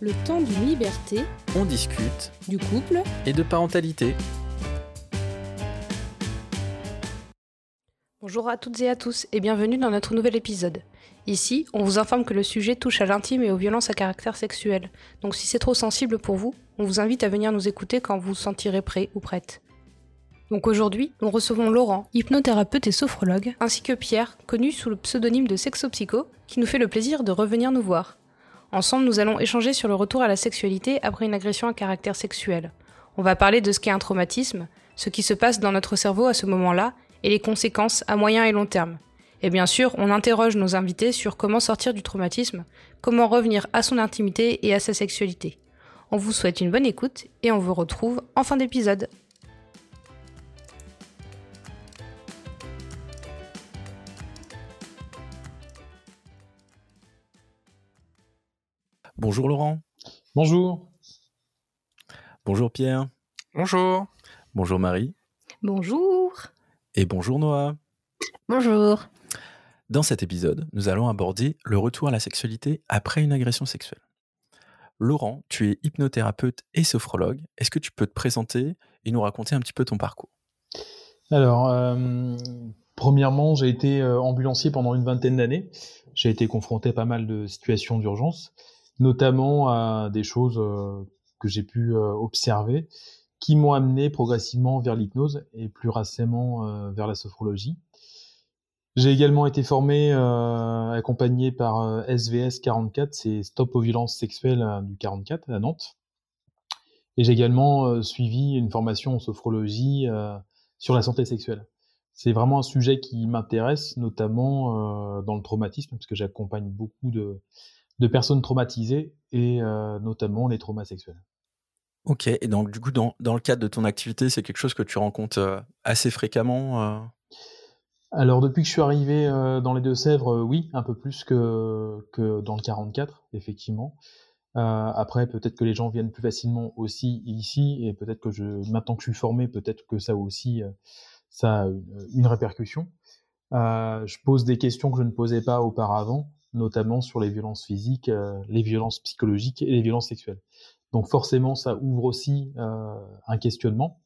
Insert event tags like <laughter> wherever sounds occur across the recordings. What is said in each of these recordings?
Le temps d'une liberté, On discute du couple, et de parentalité. Bonjour à toutes et à tous et bienvenue dans notre nouvel épisode. Ici, on vous informe que le sujet touche à l'intime et aux violences à caractère sexuel. Donc si c'est trop sensible pour vous, on vous invite à venir nous écouter quand vous vous sentirez prêt ou prête. Donc aujourd'hui, nous recevons Laurent, hypnothérapeute et sophrologue, ainsi que Pierre, connu sous le pseudonyme de Sexopsycho, qui nous fait le plaisir de revenir nous voir. Ensemble, nous allons échanger sur le retour à la sexualité après une agression à caractère sexuel. On va parler de ce qu'est un traumatisme, ce qui se passe dans notre cerveau à ce moment-là, et les conséquences à moyen et long terme. Et bien sûr, on interroge nos invités sur comment sortir du traumatisme, comment revenir à son intimité et à sa sexualité. On vous souhaite une bonne écoute et on vous retrouve en fin d'épisode. Bonjour Laurent. Bonjour. Bonjour Pierre. Bonjour. Bonjour Marie. Bonjour Et bonjour Noah. Bonjour. Dans cet épisode, nous allons aborder le retour à la sexualité après une agression sexuelle. Laurent, tu es hypnothérapeute et sophrologue. Est-ce que tu peux te présenter et nous raconter un petit peu ton parcours? Alors, euh, premièrement, j'ai été euh, ambulancier pendant une vingtaine d'années. J'ai été confronté à pas mal de situations d'urgence, notamment à des choses euh, que j'ai pu euh, observer qui m'ont amené progressivement vers l'hypnose et plus récemment euh, vers la sophrologie. J'ai également été formé, accompagné par SVS 44, c'est Stop aux violences sexuelles du 44 à Nantes. Et j'ai également suivi une formation en sophrologie sur la santé sexuelle. C'est vraiment un sujet qui m'intéresse, notamment dans le traumatisme, parce que j'accompagne beaucoup de, de personnes traumatisées et euh, notamment les traumas sexuels. Ok, et donc du coup, dans, dans le cadre de ton activité, c'est quelque chose que tu rencontres euh, assez fréquemment euh? Alors depuis que je suis arrivé dans les Deux-Sèvres, oui, un peu plus que, que dans le 44, effectivement. Après, peut-être que les gens viennent plus facilement aussi ici, et peut-être que je, maintenant que je suis formé, peut-être que ça aussi, ça a une, une répercussion. Je pose des questions que je ne posais pas auparavant, notamment sur les violences physiques, euh, les violences psychologiques et les violences sexuelles. Donc forcément, ça ouvre aussi euh, un questionnement.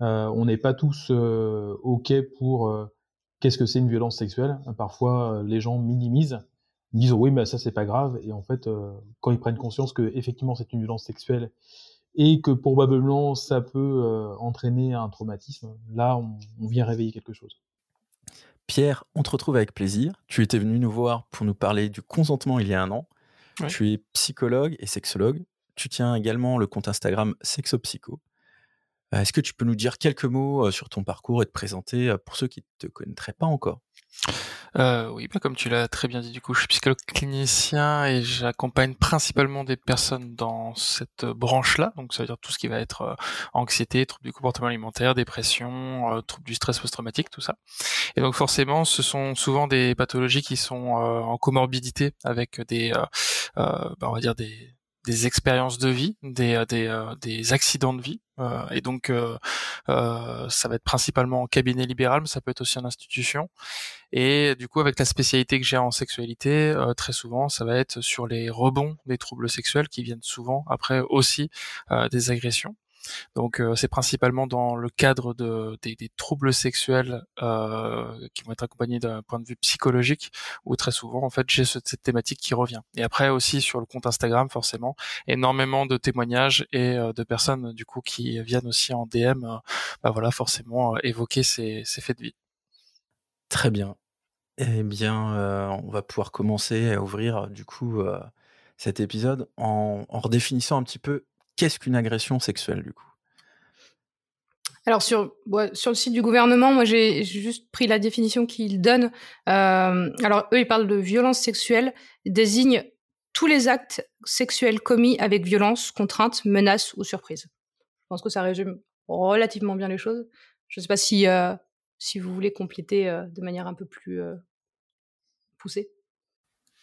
Euh, on n'est pas tous ok pour qu'est-ce que c'est une violence sexuelle. Parfois, les gens minimisent, disent oui, mais ça c'est pas grave. Et en fait, euh, quand ils prennent conscience que effectivement c'est une violence sexuelle et que probablement ça peut entraîner un traumatisme, là on vient réveiller quelque chose. Pierre, on te retrouve avec plaisir. Tu étais venu nous voir pour nous parler du consentement il y a un an. Ouais. Tu es psychologue et sexologue. Tu tiens également le compte Instagram Sexopsycho. Euh, Est-ce que tu peux nous dire quelques mots sur ton parcours et te présenter pour ceux qui ne te connaîtraient pas encore? Oui, bah, comme tu l'as très bien dit, du coup, je suis psychologue clinicien et j'accompagne principalement des personnes dans cette branche-là. Donc, ça veut dire tout ce qui va être anxiété, troubles du comportement alimentaire, dépression, euh, troubles du stress post-traumatique, tout ça. Et donc, forcément, ce sont souvent des pathologies qui sont en comorbidité avec des, bah, on va dire des expériences de vie, des accidents de vie, Euh, et donc euh, euh, ça va être principalement en cabinet libéral, mais ça peut être aussi en institution. Et du coup, avec la spécialité que j'ai en sexualité, très souvent, ça va être sur les rebonds des troubles sexuels qui viennent souvent après aussi des agressions. Donc, euh, c'est principalement dans le cadre de, des, troubles sexuels euh, qui vont être accompagnés d'un point de vue psychologique, où très souvent, en fait, j'ai ce- cette thématique qui revient. Et après aussi sur le compte Instagram, forcément, énormément de témoignages et euh, de personnes du coup qui viennent aussi en DM, bah voilà, forcément évoquer ces, faits de vie. Très bien. Eh bien, on va pouvoir commencer à ouvrir du coup cet épisode en redéfinissant un petit peu qu'est-ce qu'une agression sexuelle du coup? Alors sur, sur le site du gouvernement, moi j'ai juste pris la définition qu'ils donnent. Euh, alors eux, ils parlent de violence sexuelle, désigne tous les actes sexuels commis avec violence, contrainte, menace ou surprise. Je pense que ça résume relativement bien les choses. Je ne sais pas si, euh, si vous voulez compléter euh, de manière un peu plus poussée.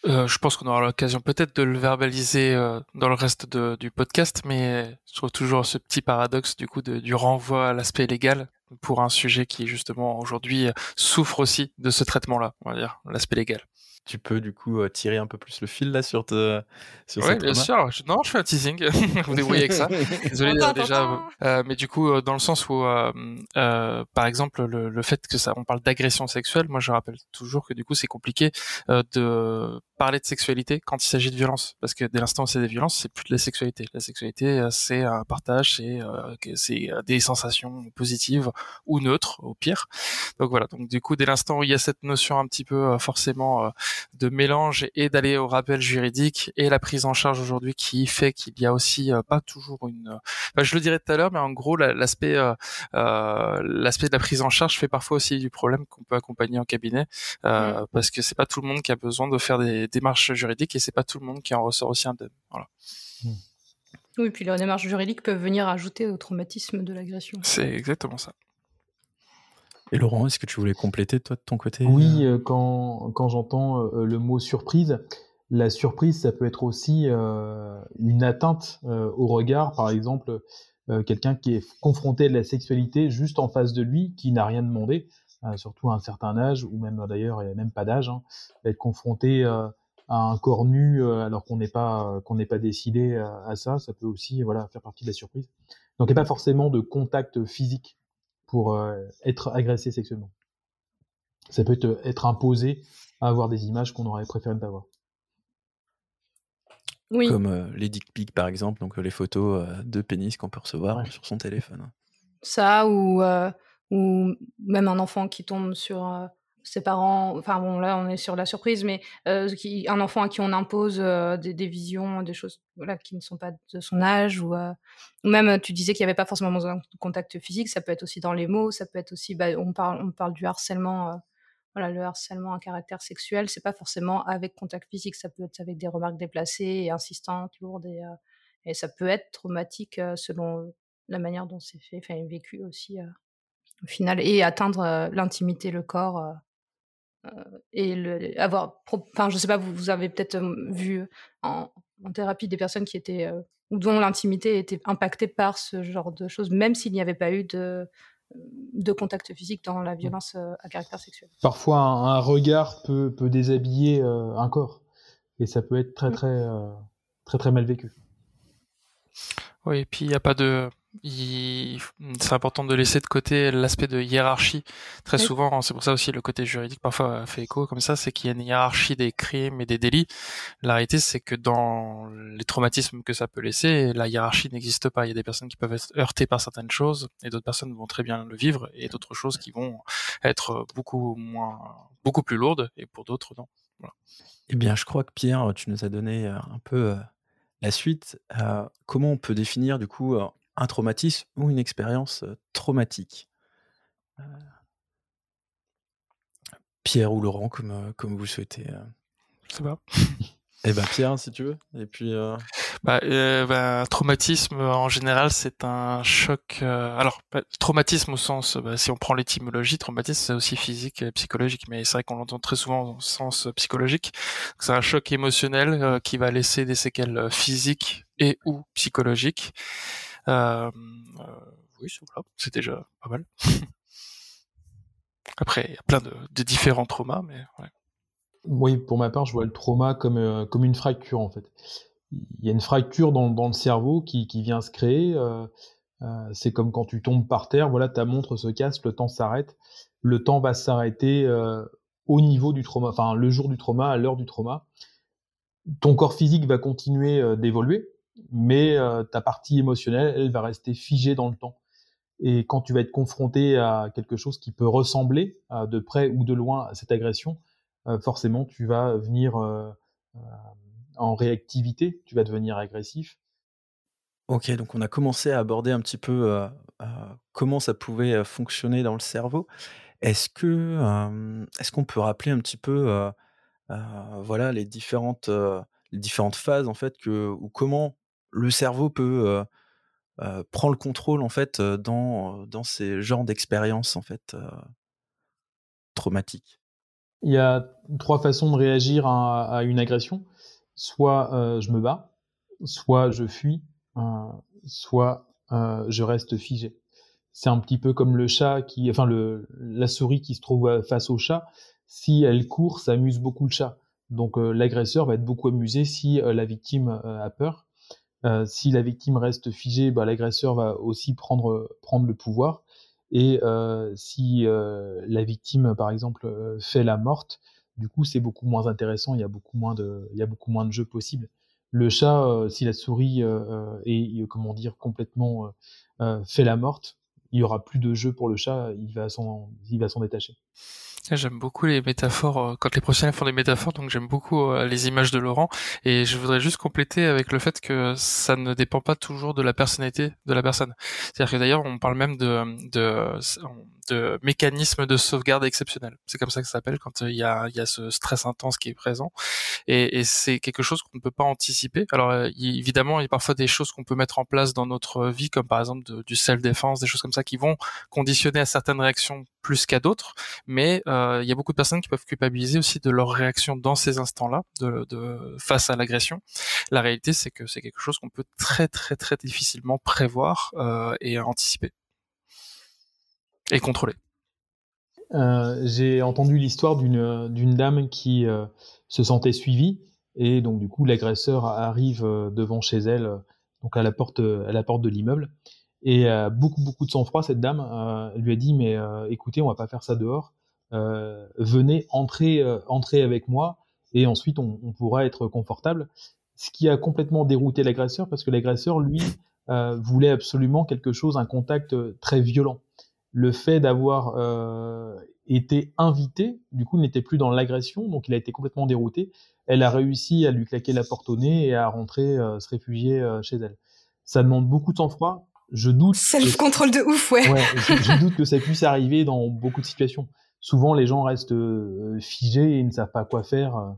Euh, je pense qu'on aura l'occasion peut-être de le verbaliser euh, dans le reste de- du podcast, mais je trouve toujours ce petit paradoxe du coup de- du renvoi à l'aspect légal pour un sujet qui justement aujourd'hui souffre aussi de ce traitement-là, on va dire, l'aspect légal. Tu peux du coup euh, tirer un peu plus le fil là sur, te, sur Oui, bien sûr. non, je fais un teasing. <laughs> vous débrouillez avec ça. <laughs> Désolé déjà. Euh, mais du coup, euh, dans le sens où, par exemple, le, le, fait que ça, on parle d'agression sexuelle, moi je rappelle toujours que du coup c'est compliqué de parler de sexualité quand il s'agit de violence, parce que dès l'instant où c'est des violences, c'est plus de la sexualité. La sexualité, c'est un partage, c'est c'est des sensations positives ou neutres au pire. Donc voilà. Donc du coup, dès l'instant où il y a cette notion un petit peu forcément de mélange et d'aller au rappel juridique et la prise en charge aujourd'hui qui fait qu'il y a aussi euh, pas toujours une je le dirais tout à l'heure mais en gros l'aspect euh, euh, l'aspect de la prise en charge fait parfois aussi du problème qu'on peut accompagner en cabinet euh, parce que c'est pas tout le monde qui a besoin de faire des démarches juridiques et c'est pas tout le monde qui en ressort aussi indemne voilà mmh. Oui, et puis les démarches juridiques peuvent venir ajouter au traumatisme de l'agression. C'est exactement ça. Et Laurent, est-ce que tu voulais compléter toi de ton côté Oui, euh, quand, quand j'entends euh, le mot surprise, la surprise, ça peut être aussi euh, une atteinte au regard, par exemple, quelqu'un qui est confronté à la sexualité juste en face de lui, qui n'a rien demandé, surtout à un certain âge, ou même d'ailleurs, il n'y a même pas d'âge, hein, être confronté à un corps nu alors qu'on n'est pas qu'on n'est pas décidé à, à, ça, ça peut aussi voilà faire partie de la surprise. Donc il n'y a pas forcément de contact physique pour euh, être agressé sexuellement. Ça peut être, imposé à avoir des images qu'on aurait préféré ne pas voir. Oui. Comme euh, les dick pics par exemple, donc euh, les photos de pénis qu'on peut recevoir sur son téléphone. Ça ou, ou même un enfant qui tombe sur ses parents, enfin bon là on est sur la surprise, mais euh, un enfant à qui on impose euh, des, visions, des choses voilà, qui ne sont pas de son âge, ou, euh, même tu disais qu'il n'y avait pas forcément besoin de contact physique, ça peut être aussi dans les mots, ça peut être aussi, bah, on, parle, on parle du harcèlement, voilà, le harcèlement à caractère sexuel, c'est pas forcément avec contact physique, ça peut être avec des remarques déplacées et insistantes, lourdes, et, et ça peut être traumatique selon la manière dont c'est fait, enfin vécu aussi au final, et atteindre l'intimité, le corps et le, avoir, enfin, je sais pas, vous, vous avez peut-être euh, vu en, en, thérapie des personnes qui étaient euh, ou dont l'intimité était impactée par ce genre de choses, même s'il n'y avait pas eu de, de contact physique dans la mmh. violence à caractère sexuel. Parfois, un, regard peut, peut déshabiller un corps, et ça peut être très mmh. très très très mal vécu. Oui, et puis il n'y a pas de c'est important de laisser de côté l'aspect de hiérarchie. Très souvent, c'est pour ça aussi le côté juridique parfois fait écho comme ça, c'est qu'il y a une hiérarchie des crimes et des délits. La réalité, c'est que dans les traumatismes que ça peut laisser, la hiérarchie n'existe pas. Il y a des personnes qui peuvent être heurtées par certaines choses et d'autres personnes vont très bien le vivre et d'autres choses qui vont être beaucoup moins, beaucoup plus lourdes et pour d'autres non. Eh bien, je crois que Pierre, tu nous as donné euh, un peu euh, la suite. Euh, comment on peut définir du coup un traumatisme ou une expérience traumatique. Pierre ou Laurent, comme, comme vous souhaitez. Ça va. Eh ben Pierre, si tu veux. Et puis. Bah, bah, traumatisme en général, c'est un choc. alors, bah, traumatisme au sens, bah, si on prend l'étymologie, traumatisme c'est aussi physique et psychologique, mais c'est vrai qu'on l'entend très souvent au sens psychologique. C'est un choc émotionnel qui va laisser des séquelles physiques et ou psychologiques. Euh, euh, oui, c'est déjà pas mal. <laughs> Après, il y a plein de, différents traumas, mais Oui, pour ma part, je vois le trauma comme, euh, comme une fracture, en fait. Il y a une fracture dans, le cerveau qui, qui, vient se créer. c'est comme quand tu tombes par terre, voilà, ta montre se casse, le temps s'arrête. Le temps va s'arrêter au niveau du trauma, enfin le jour du trauma, à l'heure du trauma. Ton corps physique va continuer d'évoluer, mais euh, ta partie émotionnelle, elle va rester figée dans le temps. Et quand tu vas être confronté à quelque chose qui peut ressembler de près ou de loin à cette agression, euh, forcément tu vas venir euh, en réactivité, tu vas devenir agressif. Ok, donc on a commencé à aborder un petit peu comment ça pouvait fonctionner dans le cerveau. Est-ce que est-ce qu'on peut rappeler un petit peu voilà les différentes les différentes phases en fait que ou comment le cerveau peut prendre le contrôle en fait dans, dans ces genres d'expériences en fait traumatiques. Il y a trois façons de réagir à, une agression. Soit je me bats, soit je fuis, soit je reste figé. C'est un petit peu comme le chat qui, enfin le, la souris qui se trouve face au chat. Si elle court, ça amuse beaucoup le chat. Donc l'agresseur va être beaucoup amusé si la victime a peur. Si la victime reste figée, bah, l'agresseur va aussi prendre, prendre le pouvoir. Et si la victime, par exemple, fait la morte, du coup, c'est beaucoup moins intéressant. Il y a beaucoup moins de, il y a beaucoup moins de jeux possibles. Le chat, si la souris est, comment dire, complètement fait la morte, il y aura plus de jeu pour le chat. Il va s'en détacher. J'aime beaucoup les métaphores euh, quand les professionnels font des métaphores, donc j'aime beaucoup euh, les images de Laurent. Et je voudrais juste compléter avec le fait que ça ne dépend pas toujours de la personnalité de la personne. C'est-à-dire que d'ailleurs, on parle même de, de, de mécanisme de sauvegarde exceptionnel. C'est comme ça que ça s'appelle quand euh, il y a, y a ce stress intense qui est présent. Et, et c'est quelque chose qu'on ne peut pas anticiper. Alors évidemment, il y a parfois des choses qu'on peut mettre en place dans notre vie, comme par exemple du self-défense, des choses comme ça qui vont conditionner à certaines réactions plus qu'à d'autres. Mais euh, il y a beaucoup de personnes qui peuvent culpabiliser aussi de leur réaction dans ces instants-là, de, de, face à l'agression. La réalité, c'est que c'est quelque chose qu'on peut très très très difficilement prévoir euh, et anticiper et contrôler. Euh, j'ai entendu l'histoire d'une dame qui euh, se sentait suivie et donc du coup l'agresseur arrive euh, devant chez elle, donc à la porte à la porte de l'immeuble et beaucoup beaucoup de sang-froid cette dame lui a dit mais écoutez on va pas faire ça dehors, venez entrer entrer avec moi et ensuite on, on, pourra être confortable. Ce qui a complètement dérouté l'agresseur parce que l'agresseur lui voulait absolument quelque chose, un contact très violent le fait d'avoir euh, été invité, du coup, n'était plus dans l'agression, donc il a été complètement dérouté. Elle a réussi à lui claquer la porte au nez et à rentrer euh, se réfugier euh, chez elle. Ça demande beaucoup de sang-froid. Je doute. Self-contrôle de ouf, ouais. ouais je, je, <laughs> doute que ça puisse arriver dans beaucoup de situations. Souvent, les gens restent figés et ne savent pas quoi faire.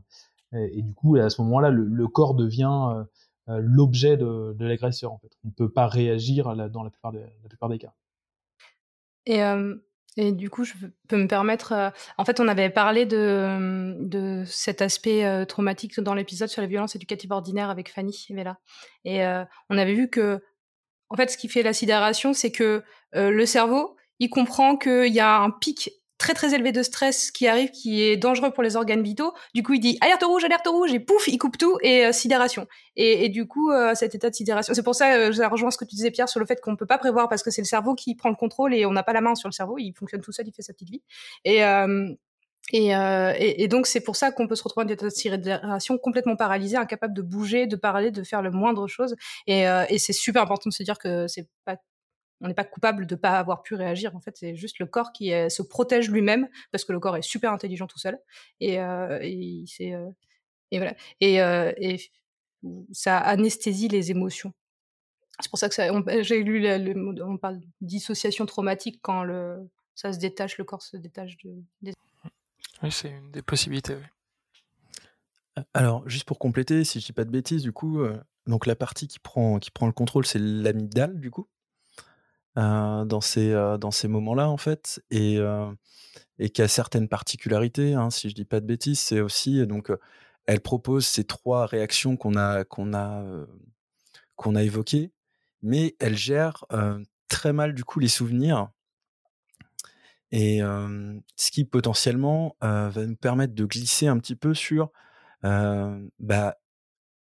Et, et du coup, à ce moment-là, le, le, corps devient l'objet de, de l'agresseur. En fait, on ne peut pas réagir là, dans la plupart, des, la plupart des cas. Et, et du coup, je peux me permettre. En fait, on avait parlé de, de cet aspect traumatique dans l'épisode sur la violence éducative ordinaire avec Fanny Vella. Et on avait vu que, en fait, ce qui fait la sidération, c'est que le cerveau, il comprend qu'il y a un pic très très élevé de stress qui arrive, qui est dangereux pour les organes vitaux. Du coup, il dit alerte rouge, alerte rouge, et pouf, il coupe tout et euh, sidération. Et, du coup, euh, cet état de sidération, c'est pour ça, euh, je rejoins ce que tu disais Pierre sur le fait qu'on peut pas prévoir parce que c'est le cerveau qui prend le contrôle et on n'a pas la main sur le cerveau, il fonctionne tout seul, il fait sa petite vie. Et euh, et, et, donc c'est pour ça qu'on peut se retrouver en état de sidération complètement paralysé, incapable de bouger, de parler, de faire le moindre chose. Et, et c'est super important de se dire que c'est pas on n'est pas coupable de pas avoir pu réagir. En fait, c'est juste le corps qui se protège lui-même parce que le corps est super intelligent tout seul et, euh, et c'est euh, et voilà et, euh, et, ça anesthésie les émotions. C'est pour ça que j'ai lu le, le, on parle dissociation traumatique quand le ça se détache, le corps se détache de. Des... Oui, c'est une des possibilités. Oui. Alors, juste pour compléter, si je dis pas de bêtises, du coup, euh, donc la partie qui prend qui prend le contrôle, c'est l'amygdale, du coup? Euh, dans ces, euh, ces moments-là, en fait, et, euh, et qui a certaines particularités, hein, si je dis pas de bêtises, c'est aussi, donc, elle propose ces trois réactions qu'on a, qu'on a, qu'on a évoquées, mais elle gère très mal, du coup, les souvenirs. Et ce qui potentiellement va nous permettre de glisser un petit peu sur bah,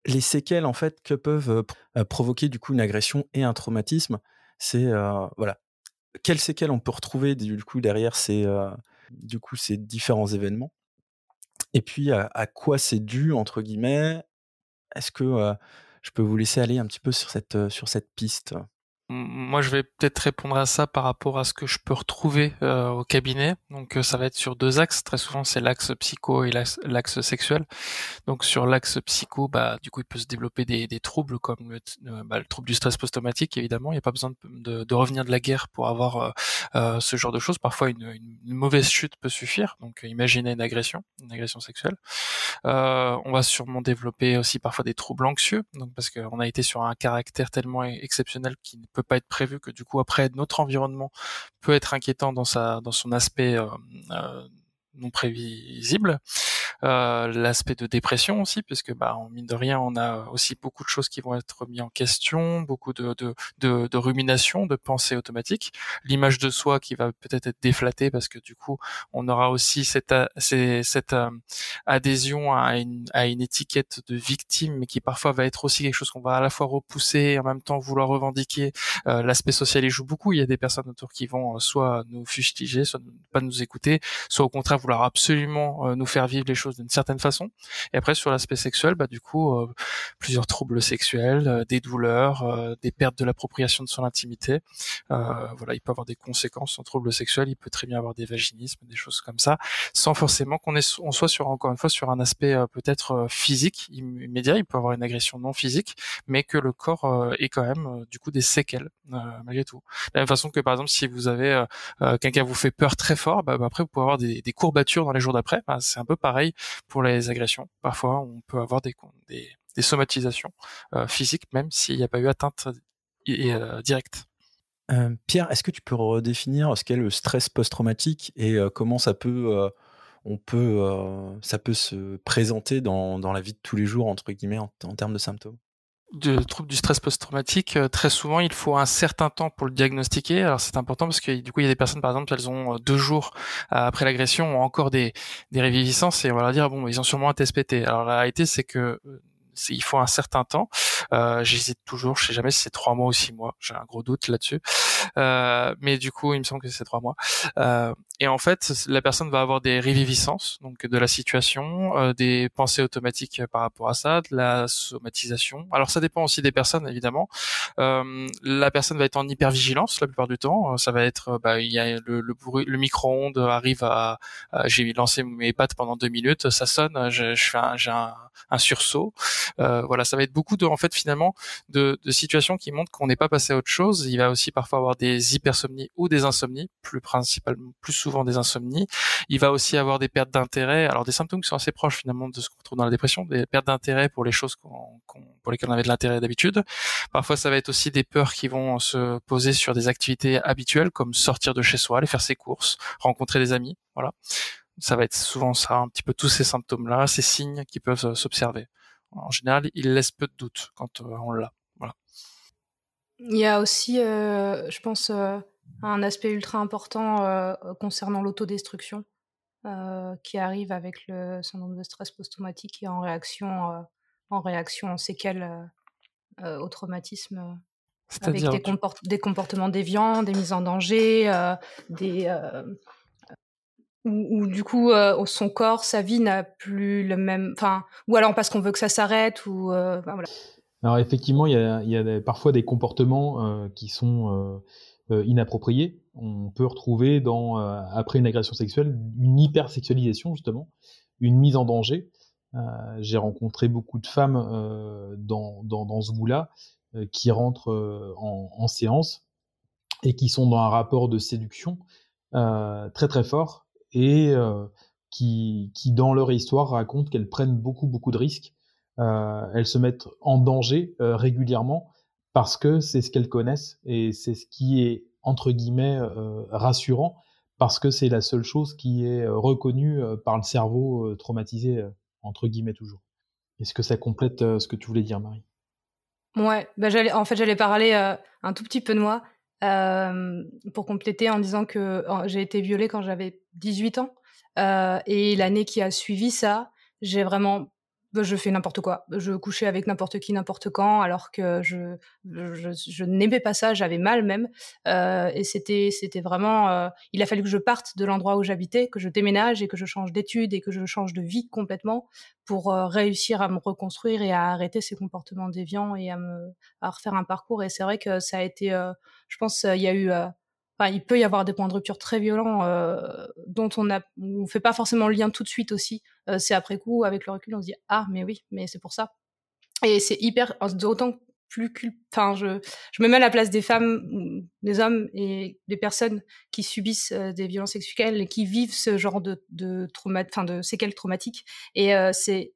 les séquelles en fait que peuvent provoquer du coup une agression et un traumatisme c'est euh, voilà. Quelles séquelles on peut retrouver du coup derrière ces euh, du coup ces différents événements? Et puis à, quoi c'est dû entre guillemets? Est-ce que euh, je peux vous laisser aller un petit peu sur cette sur cette piste? Moi, je vais peut-être répondre à ça par rapport à ce que je peux retrouver euh, au cabinet. Donc, euh, ça va être sur deux axes. Très souvent, c'est l'axe psycho et l'axe sexuel. Donc, sur l'axe psycho, bah, du coup, il peut se développer des, des troubles comme le, euh, bah, le, trouble du stress post-traumatique. Évidemment, il n'y a pas besoin de, de, de, revenir de la guerre pour avoir euh, euh ce genre de choses. Parfois, une, une, mauvaise chute peut suffire. Donc, imaginez une agression, une agression sexuelle. on va sûrement développer aussi parfois des troubles anxieux. Donc, parce qu'on a été sur un caractère tellement exceptionnel qui ne peut pas être prévu, que du coup après notre environnement peut être inquiétant dans sa dans son aspect euh, euh, non prévisible. L'aspect de dépression aussi, puisque bah, en mine de rien, on a aussi beaucoup de choses qui vont être mises en question, beaucoup de, de, de, de rumination, de pensée automatique, l'image de soi qui va peut-être être déflattée parce que du coup, on aura aussi cette, cette adhésion à une, à une étiquette de victime, mais qui parfois va être aussi quelque chose qu'on va à la fois repousser et en même temps vouloir revendiquer. L'aspect social il joue beaucoup. Il y a des personnes autour qui vont soit nous fustiger, soit ne pas nous écouter, soit au contraire vouloir absolument nous faire vivre les choses d'une certaine façon. Et après sur l'aspect sexuel, bah du coup euh, plusieurs troubles sexuels, euh, des douleurs, euh, des pertes de l'appropriation de son intimité. voilà, il peut avoir des conséquences en troubles sexuels. Il peut très bien avoir des vaginismes, des choses comme ça, sans forcément qu'on on soit sur encore une fois sur un aspect peut-être physique immédiat. Il peut avoir une agression non physique, mais que le corps ait quand même du coup des séquelles malgré tout. De la même façon que par exemple si vous avez quelqu'un vous fait peur très fort, bah, bah, après vous pouvez avoir des, des courbatures dans les jours d'après. Bah, c'est un peu pareil pour les agressions. Parfois, on peut avoir des, somatisations euh, physiques, même s'il n'y a pas eu atteinte euh, directe. Euh, Pierre, est-ce que tu peux redéfinir ce qu'est le stress post-traumatique et comment ça peut, on peut, ça peut se présenter dans, la vie de tous les jours entre guillemets en termes de symptômes? De troubles du stress post-traumatique, euh, très souvent il faut un certain temps pour le diagnostiquer. Alors c'est important parce que du coup il y a des personnes par exemple elles ont euh, deux jours euh, après l'agression ont encore des, des réviviscences et on va leur dire bon ils ont sûrement un TSPT. Alors la réalité c'est que il faut un certain temps. Euh, J'hésite toujours, je sais jamais si c'est trois mois ou six mois. J'ai un gros doute là-dessus. Euh, mais du coup, il me semble que c'est trois mois. Euh, et en fait, la personne va avoir des réviviscences, donc de la situation, euh, des pensées automatiques par rapport à ça, de la somatisation. Alors ça dépend aussi des personnes, évidemment. La personne va être en hypervigilance la plupart du temps. Ça va être, bah, il y a le, le, bruit, le micro-ondes arrive à, j'ai lancé mes pattes pendant deux minutes, ça sonne, je, je fais j'ai un, un sursaut. Euh, voilà, ça va être beaucoup de, en fait, finalement, de, de situations qui montrent qu'on n'est pas passé à autre chose. Il va aussi parfois avoir des hypersomnies ou des insomnies, plus principalement, plus souvent des insomnies. Il va aussi avoir des pertes d'intérêt. Alors des symptômes qui sont assez proches finalement de ce qu'on trouve dans la dépression, des pertes d'intérêt pour les choses qu'on, pour lesquelles on avait de l'intérêt d'habitude. Parfois, ça va être aussi des peurs qui vont se poser sur des activités habituelles comme sortir de chez soi, aller faire ses courses, rencontrer des amis. Voilà ça va être souvent ça, un petit peu tous ces symptômes-là, ces signes qui peuvent euh, s'observer en général, il laisse peu de doute quand euh, on l'a. Il y a aussi, euh, je pense, euh, un aspect ultra important concernant l'autodestruction qui arrive avec le syndrome de stress post-traumatique et en réaction, en réaction en séquelles au traumatisme. Avec des, des, comportements déviants, des mises en danger, des, ou, du coup euh, son corps, sa vie n'a plus le même, enfin, ou alors parce qu'on veut que ça s'arrête, ou euh, voilà. Alors effectivement, il y a, parfois des comportements euh, qui sont inappropriés. On peut retrouver dans après une agression sexuelle une hypersexualisation justement, une mise en danger. J'ai rencontré beaucoup de femmes dans, dans, ce goût-là qui rentrent en, en, séance et qui sont dans un rapport de séduction très très fort et euh, qui, qui, dans leur histoire, racontent qu'elles prennent beaucoup, beaucoup de risques. Euh, elles se mettent en danger euh, régulièrement parce que c'est ce qu'elles connaissent et c'est ce qui est, entre guillemets, rassurant parce que c'est la seule chose qui est reconnue par le cerveau traumatisé, entre guillemets toujours. Est-ce que ça complète ce que tu voulais dire, Marie? Ouais, bah en fait, j'allais parler un tout petit peu de moi. Euh, pour compléter en disant que j'ai été violée quand j'avais 18 ans. Euh, et l'année qui a suivi ça, j'ai vraiment bah, je fais n'importe quoi. Je couchais avec n'importe qui, n'importe quand, alors que je, je, n'aimais pas ça, j'avais mal même. Euh, et c'était, c'était vraiment. Euh, il a fallu que je parte de l'endroit où j'habitais, que je déménage et que je change d'études et que je change de vie complètement pour euh, réussir à me reconstruire et à arrêter ces comportements déviants et à me à refaire un parcours. Et c'est vrai que ça a été. Je pense il y a eu il peut y avoir des points de rupture très violents euh, dont on on fait pas forcément le lien tout de suite aussi. Euh, c'est après coup, avec le recul, on se dit ah mais oui, mais c'est pour ça. Et c'est hyper, d'autant plus, enfin je, me mets à la place des femmes, des hommes et des personnes qui subissent euh, des violences sexuelles et qui vivent ce genre de, de enfin de séquelles traumatiques. Et c'est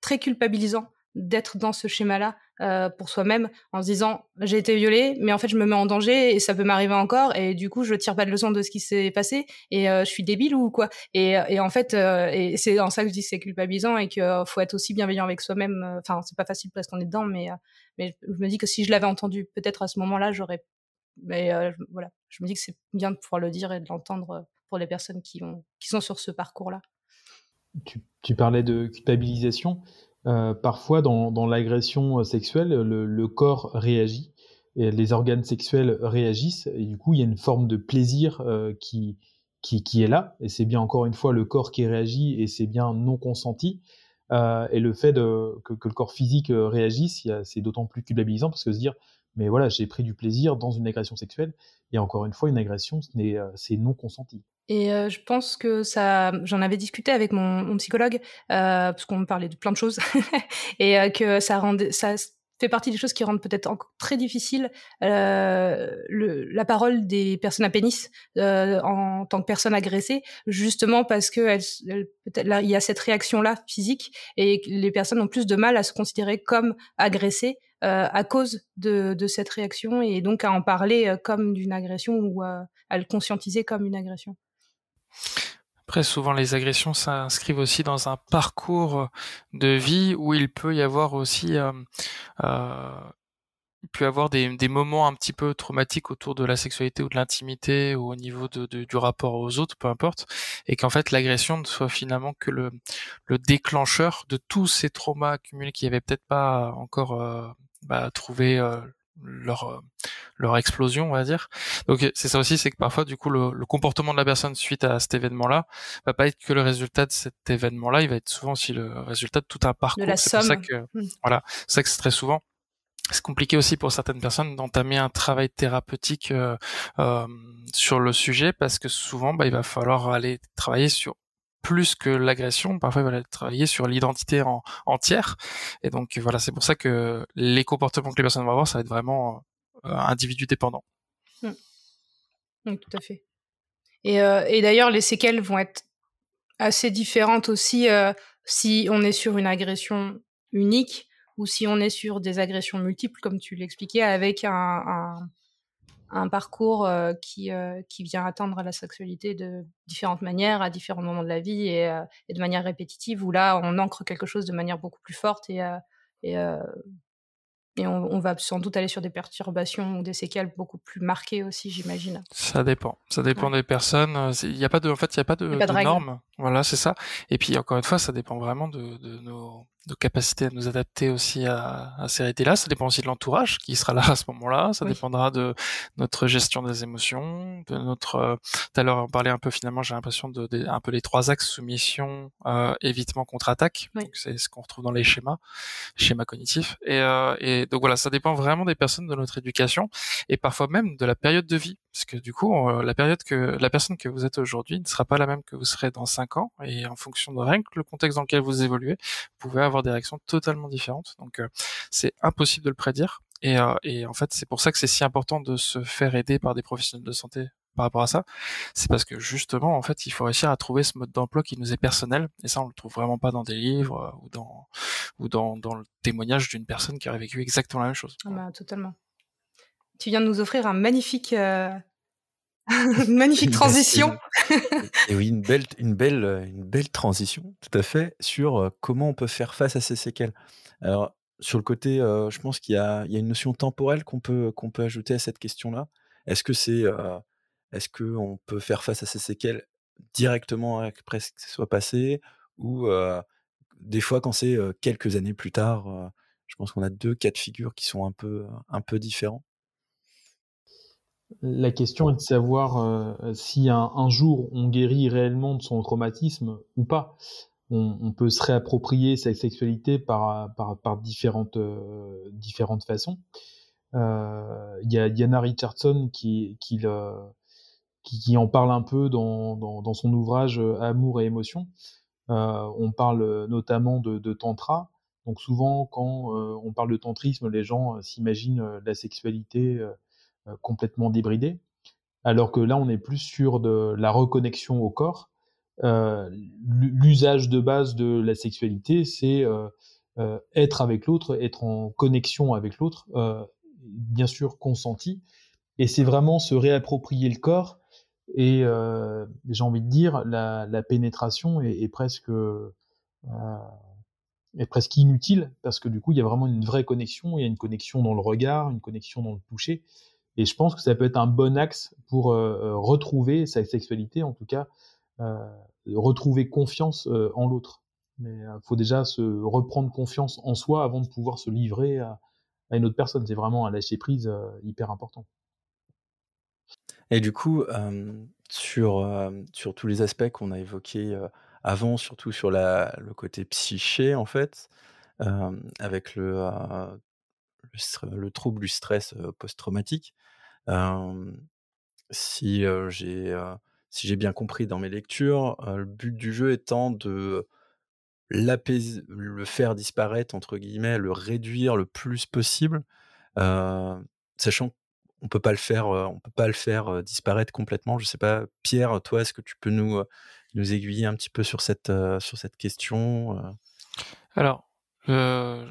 très culpabilisant d'être dans ce schéma-là euh, pour soi-même en se disant j'ai été violée mais en fait je me mets en danger et ça peut m'arriver encore et du coup je tire pas de leçon de ce qui s'est passé et euh, je suis débile ou quoi? Et, et en fait euh, et c'est en ça que je dis que c'est culpabilisant et qu'il faut être aussi bienveillant avec soi-même enfin c'est pas facile parce qu'on est dedans mais mais je me dis que si je l'avais entendu peut-être à ce moment-là j'aurais mais voilà je me dis que c'est bien de pouvoir le dire et de l'entendre pour les personnes qui ont qui sont sur ce parcours-là. Tu, tu parlais de culpabilisation euh, parfois, dans, l'agression euh, sexuelle, le, corps réagit, et les organes sexuels réagissent, et du coup, il y a une forme de plaisir euh, qui, qui, est là, et c'est bien encore une fois le corps qui réagit, et c'est bien non consenti. et le fait de, que, le corps physique réagisse, c'est d'autant plus culpabilisant parce que se dire, mais voilà, j'ai pris du plaisir dans une agression sexuelle, et encore une fois, une agression, c'est non consenti. Et je pense que ça, j'en avais discuté avec mon, psychologue parce qu'on parlait de plein de choses <laughs> et que ça rendait, ça fait partie des choses qui rendent peut-être encore très difficile le, la parole des personnes à pénis en tant que personne agressée, justement parce que elle, là, il y a cette réaction-là physique et les personnes ont plus de mal à se considérer comme agressées à cause de, de, cette réaction et donc à en parler comme d'une agression ou à le conscientiser comme une agression. Après, souvent, les agressions s'inscrivent aussi dans un parcours de vie où il peut y avoir aussi, euh, euh, avoir des, moments un petit peu traumatiques autour de la sexualité ou de l'intimité ou au niveau du rapport aux autres, peu importe, et qu'en fait l'agression ne soit finalement que le, le déclencheur de tous ces traumas accumulés qui n'avaient peut-être pas encore euh, bah, trouvé euh, leur euh, leur explosion on va dire. Donc c'est ça aussi c'est que parfois du coup le, comportement de la personne suite à cet événement là va pas être que le résultat de cet événement là il va être souvent aussi le résultat de tout un parcours. C'est pour ça que hmm. voilà c'est ça que c'est très souvent. C'est compliqué aussi pour certaines personnes d'entamer un travail thérapeutique euh, euh, sur le sujet parce que souvent bah, il va falloir aller travailler sur plus que l'agression. Parfois, il va travailler sur l'identité en, entière. Et donc, voilà, c'est pour ça que les comportements que les personnes vont avoir, ça va être vraiment euh, individu dépendant. Mmh. Oui, tout à fait. Et, euh, et d'ailleurs, les séquelles vont être assez différentes aussi euh, si on est sur une agression unique ou si on est sur des agressions multiples, comme tu l'expliquais, avec un parcours euh, qui, euh, qui vient atteindre la sexualité de différentes manières, à différents moments de la vie et, euh, et de manière répétitive, où là, on ancre quelque chose de manière beaucoup plus forte et, et, et on, va sans doute aller sur des perturbations ou des séquelles beaucoup plus marquées aussi, j'imagine. Ça dépend. Ça dépend des personnes. Il n'y a pas de, en fait, il n'y a pas de, de normes. Voilà, c'est ça. Et puis, encore une fois, ça dépend vraiment de, de nos, de capacité à nous adapter aussi à, à ces réalités-là. Ça dépend aussi de l'entourage qui sera là à ce moment-là. Ça dépendra de notre gestion des émotions, de notre. Euh, tout à l'heure, on parlait un peu finalement. J'ai l'impression de, un peu les trois axes soumission, euh, évitement, contre-attaque. C'est ce qu'on retrouve dans les schémas, schémas cognitifs. Et, euh, et donc voilà, ça dépend vraiment des personnes, de notre éducation et parfois même de la période de vie, parce que du coup, la période que la personne que vous êtes aujourd'hui ne sera pas la même que vous serez dans cinq ans. Et en fonction de rien que le contexte dans lequel vous évoluez, vous pouvez avoir des réactions totalement différentes. Donc euh, c'est impossible de le prédire. Et, euh, et en fait, c'est pour ça que c'est si important de se faire aider par des professionnels de santé par rapport à ça. C'est parce que justement, en fait, il faut réussir à trouver ce mode d'emploi qui nous est personnel. Et ça, on le trouve vraiment pas dans des livres euh, ou dans ou dans, dans le témoignage d'une personne qui aurait vécu exactement la même chose. Ah bah, totalement. Tu viens de nous offrir un magnifique <laughs> une magnifique transition. et oui, une belle, une, belle, une belle transition, tout à fait, sur euh, comment on peut faire face à ces séquelles. Alors, sur le côté, euh, je pense qu'il y, y a, une notion temporelle qu'on peut, qu'on peut ajouter à cette question-là. Est-ce que c'est, euh, est-ce qu'on peut faire face à ces séquelles directement après que ce soit passé, ou des fois quand c'est quelques années plus tard, je pense qu'on a deux cas de figure qui sont un peu, un peu différents. La question est de savoir euh, si un, jour on guérit réellement de son traumatisme ou pas. On, peut se réapproprier sa sexualité par, euh, différentes façons. Euh, il y a Diana Richardson qui, en parle un peu dans, son ouvrage Amour et émotion. on parle notamment de, de tantra. Donc souvent, quand on parle de tantrisme, les gens s'imaginent la sexualité complètement débridé, alors que là on est plus sur de la reconnexion au corps. Euh, l'usage de base de la sexualité, c'est euh, être avec l'autre, être en connexion avec l'autre, bien sûr consenti. Et c'est vraiment se réapproprier le corps. Et j'ai envie de dire, la, la pénétration est, est presque est presque inutile parce que du coup il y a vraiment une vraie connexion, il y a une connexion dans le regard, une connexion dans le toucher, et je pense que ça peut être un bon axe pour euh, euh, retrouver sa sexualité, en tout cas euh, retrouver confiance en l'autre. Mais il faut déjà se reprendre confiance en soi avant de pouvoir se livrer à, une autre personne. C'est vraiment un lâcher prise hyper important. Et du coup, sur, sur tous les aspects qu'on a évoqués avant, surtout sur le côté psyché, en fait, avec le, le, trouble du stress post-traumatique. Si j'ai bien compris dans mes lectures, le but du jeu étant de le faire disparaître entre guillemets, le réduire le plus possible, sachant qu'on peut pas le faire, on peut pas le faire disparaître complètement. Je sais pas, Pierre, toi, est-ce que tu peux nous aiguiller un petit peu sur cette, question? Alors, euh,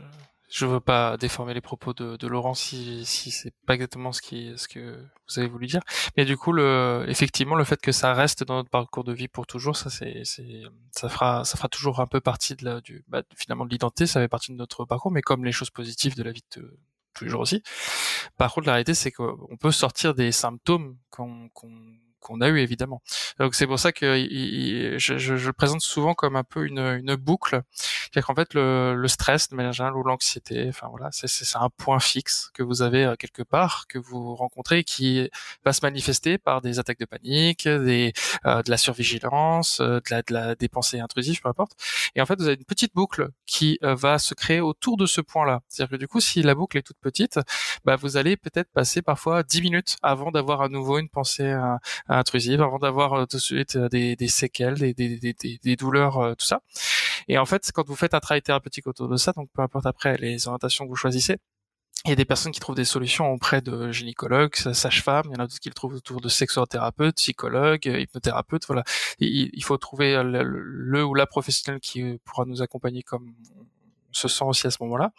je veux pas déformer les propos de, de Laurent si, si c'est pas exactement ce, qui, ce que vous avez voulu dire. Mais du coup, le, effectivement, le fait que ça reste dans notre parcours de vie pour toujours, ça, c'est, c'est, ça fera, ça fera toujours un peu partie de la, du, bah, finalement, de l'identité, ça fait partie de notre parcours, mais comme les choses positives de la vie de tous les jours aussi. Par contre, la réalité, c'est qu'on peut sortir des symptômes qu'on, qu'on qu'on a eu évidemment. Donc c'est pour ça que je, je, je, présente souvent comme un peu une, une boucle, c'est qu'en fait le, le, stress de manière générale ou l'anxiété, enfin voilà, c'est un point fixe que vous avez euh, quelque part, que vous rencontrez, qui va se manifester par des attaques de panique, des, euh, de la survigilance, euh, de, la, de la des pensées intrusives, peu importe. Et en fait vous avez une petite boucle qui va se créer autour de ce point-là. C'est-à-dire que du coup si la boucle est toute petite, bah, vous allez peut-être passer parfois 10 minutes avant d'avoir à nouveau une pensée intrusive avant d'avoir euh, tout de suite euh, des, des séquelles, des, des, des, des douleurs, euh, tout ça. Et en fait, quand vous faites un travail thérapeutique autour de ça, donc peu importe après les orientations que vous choisissez, il y a des personnes qui trouvent des solutions auprès de gynécologues, sages-femmes, il y en a d'autres qui le trouvent autour de sexothérapeutes, psychologues, hypnothérapeutes, voilà. Il, faut trouver le, le, ou la professionnelle qui pourra nous accompagner comme se sent aussi à ce moment-là.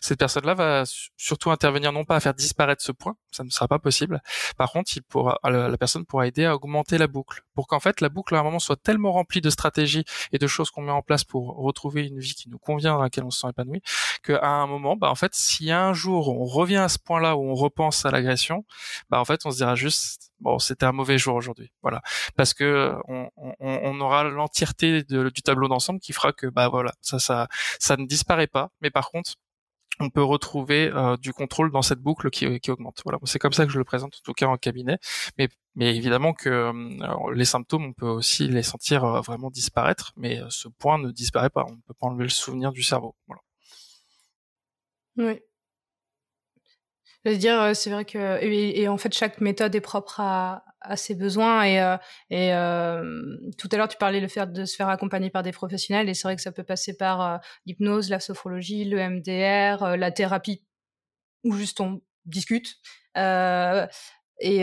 Cette personne-là va surtout intervenir non pas à faire disparaître ce point, ça ne sera pas possible. Par contre, il pourra, la personne pourra aider à augmenter la boucle, pour qu'en fait la boucle à un moment soit tellement remplie de stratégies et de choses qu'on met en place pour retrouver une vie qui nous convient, dans laquelle on se sent épanoui, qu'à un moment, bah en fait, si un jour on revient à ce point-là où on repense à l'agression, bah en fait, on se dira juste bon, c'était un mauvais jour aujourd'hui, voilà, parce que on, on, on aura l'entièreté du tableau d'ensemble qui fera que bah voilà, ça ça ça ne disparaît pas, mais par contre on peut retrouver euh, du contrôle dans cette boucle qui, qui augmente. Voilà, c'est comme ça que je le présente en tout cas en cabinet. Mais, évidemment que euh, les symptômes, on peut aussi les sentir euh, vraiment disparaître, mais ce point ne disparaît pas. On ne peut pas enlever le souvenir du cerveau. Oui. Je veux dire, c'est vrai que et, en fait chaque méthode est propre à, à ses besoins et euh, et euh, tout à l'heure tu parlais fait de se faire accompagner par des professionnels et c'est vrai que ça peut passer par euh, l'hypnose, la sophrologie, le MDR, la thérapie où juste on discute et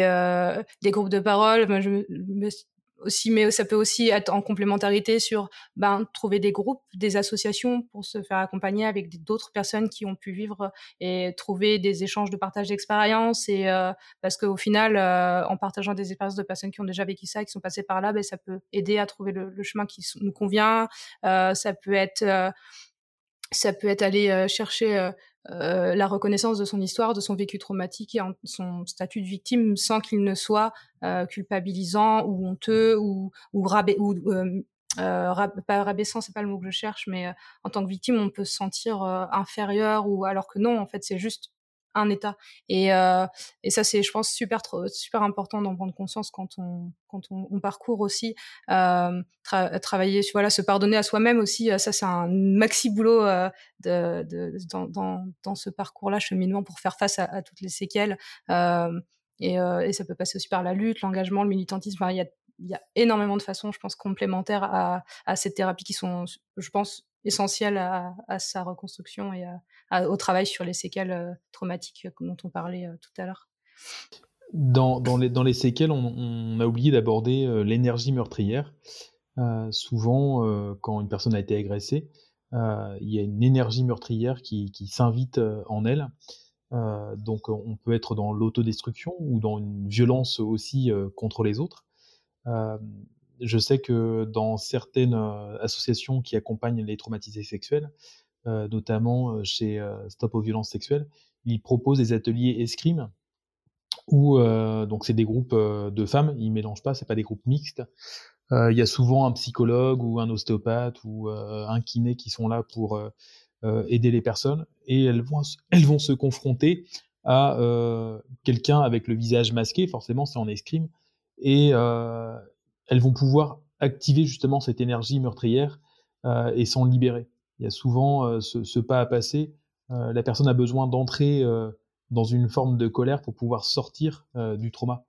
des groupes de parole. Moi, je me, aussi, mais ça peut aussi être en complémentarité sur ben, trouver des groupes, des associations pour se faire accompagner avec d'autres personnes qui ont pu vivre et trouver des échanges de partage d'expérience. Et euh, parce qu'au final, euh, en partageant des expériences de personnes qui ont déjà vécu ça, qui sont passées par là, ben, ça peut aider à trouver le, chemin qui nous convient. Euh, ça peut être ça peut être aller chercher euh, la reconnaissance de son histoire, de son vécu traumatique et son statut de victime sans qu'il ne soit euh, culpabilisant ou honteux ou, ou, rabais, euh, pas rabaissant, c'est pas le mot que je cherche, mais en tant que victime, on peut se sentir inférieur ou alors que non, en fait, c'est juste un état. Et, euh, et ça, c'est, je pense, super, super important d'en prendre conscience quand on, quand on, parcourt aussi. Euh, travailler, voilà, se pardonner à soi-même aussi. Euh, ça, c'est un maxi boulot de, dans, dans, ce parcours-là, cheminement, pour faire face à, toutes les séquelles. Et, ça peut passer aussi par la lutte, l'engagement, le militantisme. il y a y a énormément de façons, je pense, complémentaires à, à cette thérapie qui sont, je pense, essentielles à, sa reconstruction et au travail sur les séquelles euh, traumatiques dont on parlait euh, tout à l'heure. Dans, les, séquelles, on, a oublié d'aborder euh, l'énergie meurtrière. souvent, quand une personne a été agressée, il y a une énergie meurtrière qui s'invite en elle. donc on peut être dans l'autodestruction ou dans une violence aussi contre les autres. Je sais que dans certaines associations qui accompagnent les traumatisés sexuels, notamment chez Stop aux violences sexuelles, ils proposent des ateliers escrime où donc c'est des groupes de femmes, ils mélangent pas, c'est pas des groupes mixtes. Il y a souvent un psychologue ou un ostéopathe ou un kiné qui sont là pour aider les personnes et elles vont, elles vont se confronter à quelqu'un avec le visage masqué, forcément c'est en escrime, et elles vont pouvoir activer justement cette énergie meurtrière et s'en libérer. Il y a souvent ce, ce, pas à passer. la personne a besoin d'entrer dans une forme de colère pour pouvoir sortir du trauma.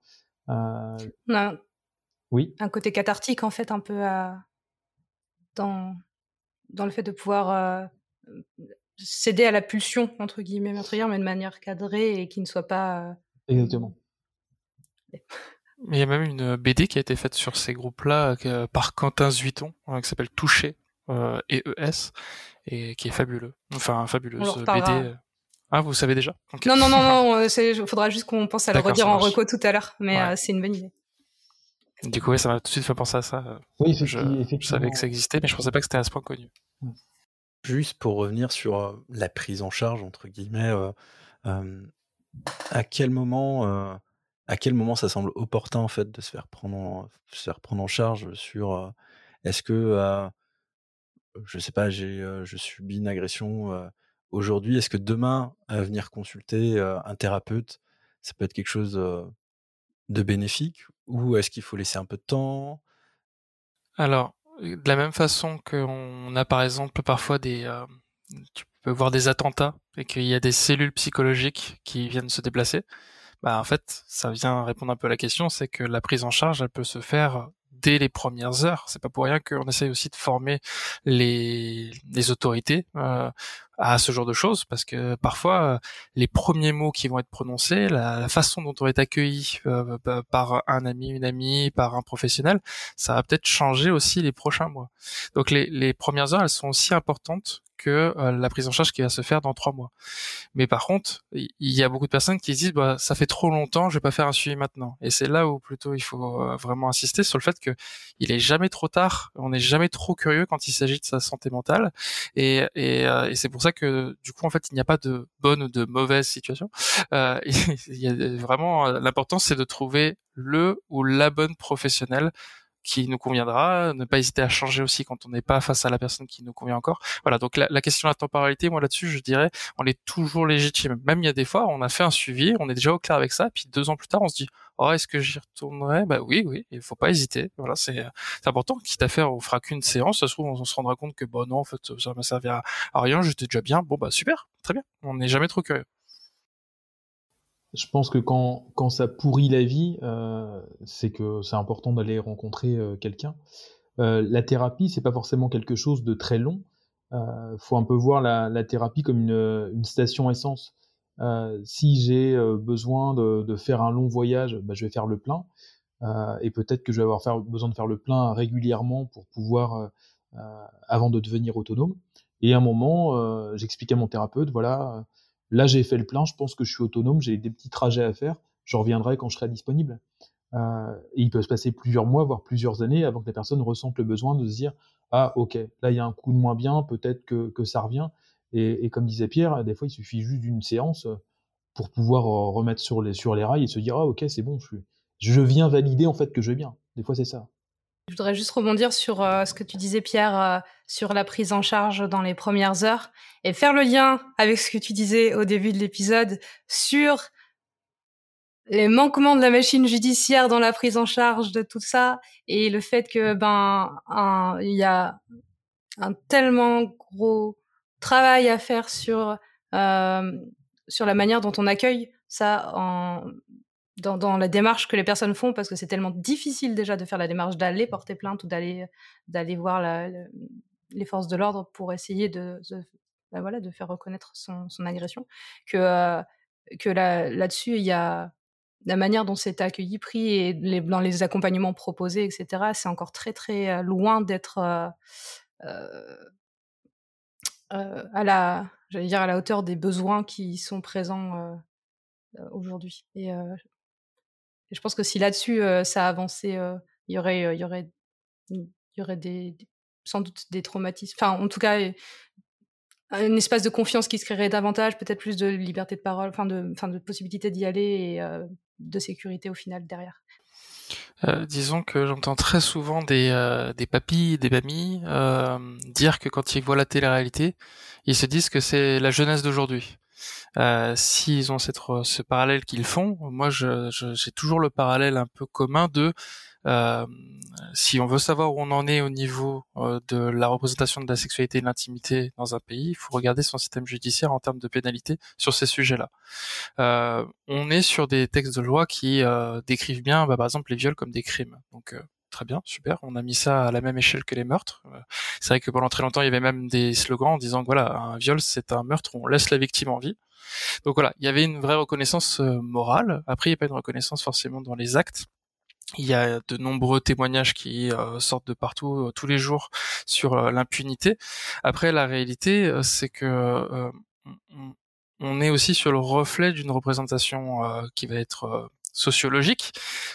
Non. Oui. Un côté cathartique en fait un peu dans dans le fait de pouvoir céder à la pulsion entre guillemets meurtrière, mais de manière cadrée et qui ne soit pas. Exactement. Il y a même une BD qui a été faite sur ces groupes-là par Quentin Zuiton, hein, qui s'appelle Touché euh, et ES, et qui est fabuleux. Enfin, fabuleuse BD. Ah, vous savez déjà Non, non, non, non, <laughs> il faudra juste qu'on pense à le redire en reco tout à l'heure, mais c'est une bonne idée. Du coup, ça m'a tout de suite fait penser à ça. Oui, je, je, savais que ça existait, mais je pensais pas que c'était à ce point connu. Juste pour revenir sur la prise en charge, entre guillemets, à quel moment à quel moment ça semble opportun en fait de se faire prendre en, se faire prendre en charge sur est-ce que je sais pas j'ai je subis une agression aujourd'hui est-ce que demain venir consulter un thérapeute ça peut être quelque chose de bénéfique ou est-ce qu'il faut laisser un peu de temps? Alors de la même façon qu'on a par exemple parfois des tu peux voir des attentats et qu'il y a des cellules psychologiques qui viennent se déplacer bah en fait, ça vient répondre un peu à la question, c'est que la prise en charge, elle peut se faire dès les premières heures. C'est pas pour rien qu'on essaye aussi de former les, les autorités euh, à ce genre de choses, parce que parfois euh, les premiers mots qui vont être prononcés, la, façon dont on être accueilli euh, par un ami, une amie, par un professionnel, ça va peut-être changer aussi les prochains mois. Donc les, les premières heures, elles sont aussi importantes que euh, la prise en charge qui va se faire dans trois mois. Mais par contre, il y a beaucoup de personnes qui disent bah ça fait trop longtemps, je vais pas faire un suivi maintenant. Et c'est là où plutôt il faut euh, vraiment insister sur le fait que il est jamais trop tard, on n'est jamais trop curieux quand il s'agit de sa santé mentale. Et, et, euh, et c'est pour ça que du coup en fait il n'y a pas de bonne ou de mauvaise situation. Euh, <laughs> y a vraiment l'important c'est de trouver le ou la bonne professionnelle qui nous conviendra, ne pas hésiter à changer aussi quand on n'est pas face à la personne qui nous convient encore. Voilà, donc la, question de la temporalité, moi là-dessus, je dirais, on est toujours légitime. Même il y a des fois, on a fait un suivi, on est déjà au clair avec ça, puis deux ans plus tard, on se dit, oh, est-ce que j'y retournerai? Bah oui, oui, il faut pas hésiter. Voilà, c'est important. Quitte à faire, on fera qu'une séance, ça se trouve, on se rendra compte que bon non, en fait, ça m'a servi à, à rien, j'étais déjà bien. Bon bah super, très bien. On n'est jamais trop curieux je pense que quand, quand ça pourrit la vie, euh, c'est que c'est important d'aller rencontrer euh, quelqu'un. Euh, la thérapie, c'est pas forcément quelque chose de très long. Euh, faut un peu voir la, thérapie comme une, une station essence. Si j'ai besoin de, de, faire un long voyage, bah, je vais faire le plein. et peut-être que je vais avoir besoin de faire le plein régulièrement pour pouvoir, avant de devenir autonome. Et à un moment, j'explique à mon thérapeute, voilà Là, j'ai fait le plein, je pense que je suis autonome, j'ai des petits trajets à faire, je reviendrai quand je serai disponible. Euh, et il peut se passer plusieurs mois, voire plusieurs années, avant que la personne ressente le besoin de se dire Ah, ok, là, il y a un coup de moins bien, peut-être que, que ça revient. Et, et, comme disait Pierre, des fois, il suffit juste d'une séance pour pouvoir euh, remettre sur les, sur les rails et se dire Ah, ok, c'est bon, je, je viens valider en fait que je vais bien. Des fois, c'est ça. Je voudrais juste rebondir sur euh, ce que tu disais, Pierre, euh, sur la prise en charge dans les premières heures et faire le lien avec ce que tu disais au début de l'épisode sur les manquements de la machine judiciaire dans la prise en charge de tout ça et le fait que ben il y a un tellement gros travail à faire sur euh, sur la manière dont on accueille ça en dans, la démarche que les personnes font parce que c'est tellement difficile déjà de faire la démarche d'aller porter plainte ou d'aller d'aller voir les forces de l'ordre pour essayer de, bah voilà de faire reconnaître son, agression que euh, que là là-dessus il y a la manière dont c'est accueilli pris et dans les accompagnements proposés etc c'est encore très très euh, loin d'être euh, à la, j'allais dire à la hauteur des besoins qui sont présents aujourd'hui. Je pense que si là-dessus ça avançait, il y aurait, il y aurait, sans doute des traumatismes. Enfin, en tout cas, un espace de confiance qui se créerait davantage, peut-être plus de liberté de parole, enfin de, possibilité d'y aller et de sécurité au final derrière. Euh, disons que j'entends très souvent des, euh, des papis, des mamies euh, dire que quand ils voient la télé-réalité, ils se disent que c'est la jeunesse d'aujourd'hui. Euh, S'ils ont cette, ce parallèle qu'ils font, moi j'ai je, toujours le parallèle un peu commun de euh, si on veut savoir où on en est au niveau euh, de la représentation de la sexualité et de l'intimité dans un pays, il faut regarder son système judiciaire en termes de pénalité sur ces sujets-là. On est sur des textes de loi qui décrivent bien, bah, par exemple, les viols comme des crimes. Très bien, super. On a mis ça à la même échelle que les meurtres. C'est vrai que pendant très longtemps, il y avait même des slogans en disant voilà, un viol, c'est un meurtre on laisse la victime en vie. Donc voilà, il y avait une vraie reconnaissance morale. Après, il n'y a pas une reconnaissance forcément dans les actes. Il y a de nombreux témoignages qui euh, sortent de partout euh, tous les jours sur euh, l'impunité. Après, la réalité, c'est que on, est aussi sur le reflet d'une représentation qui va être sociologique,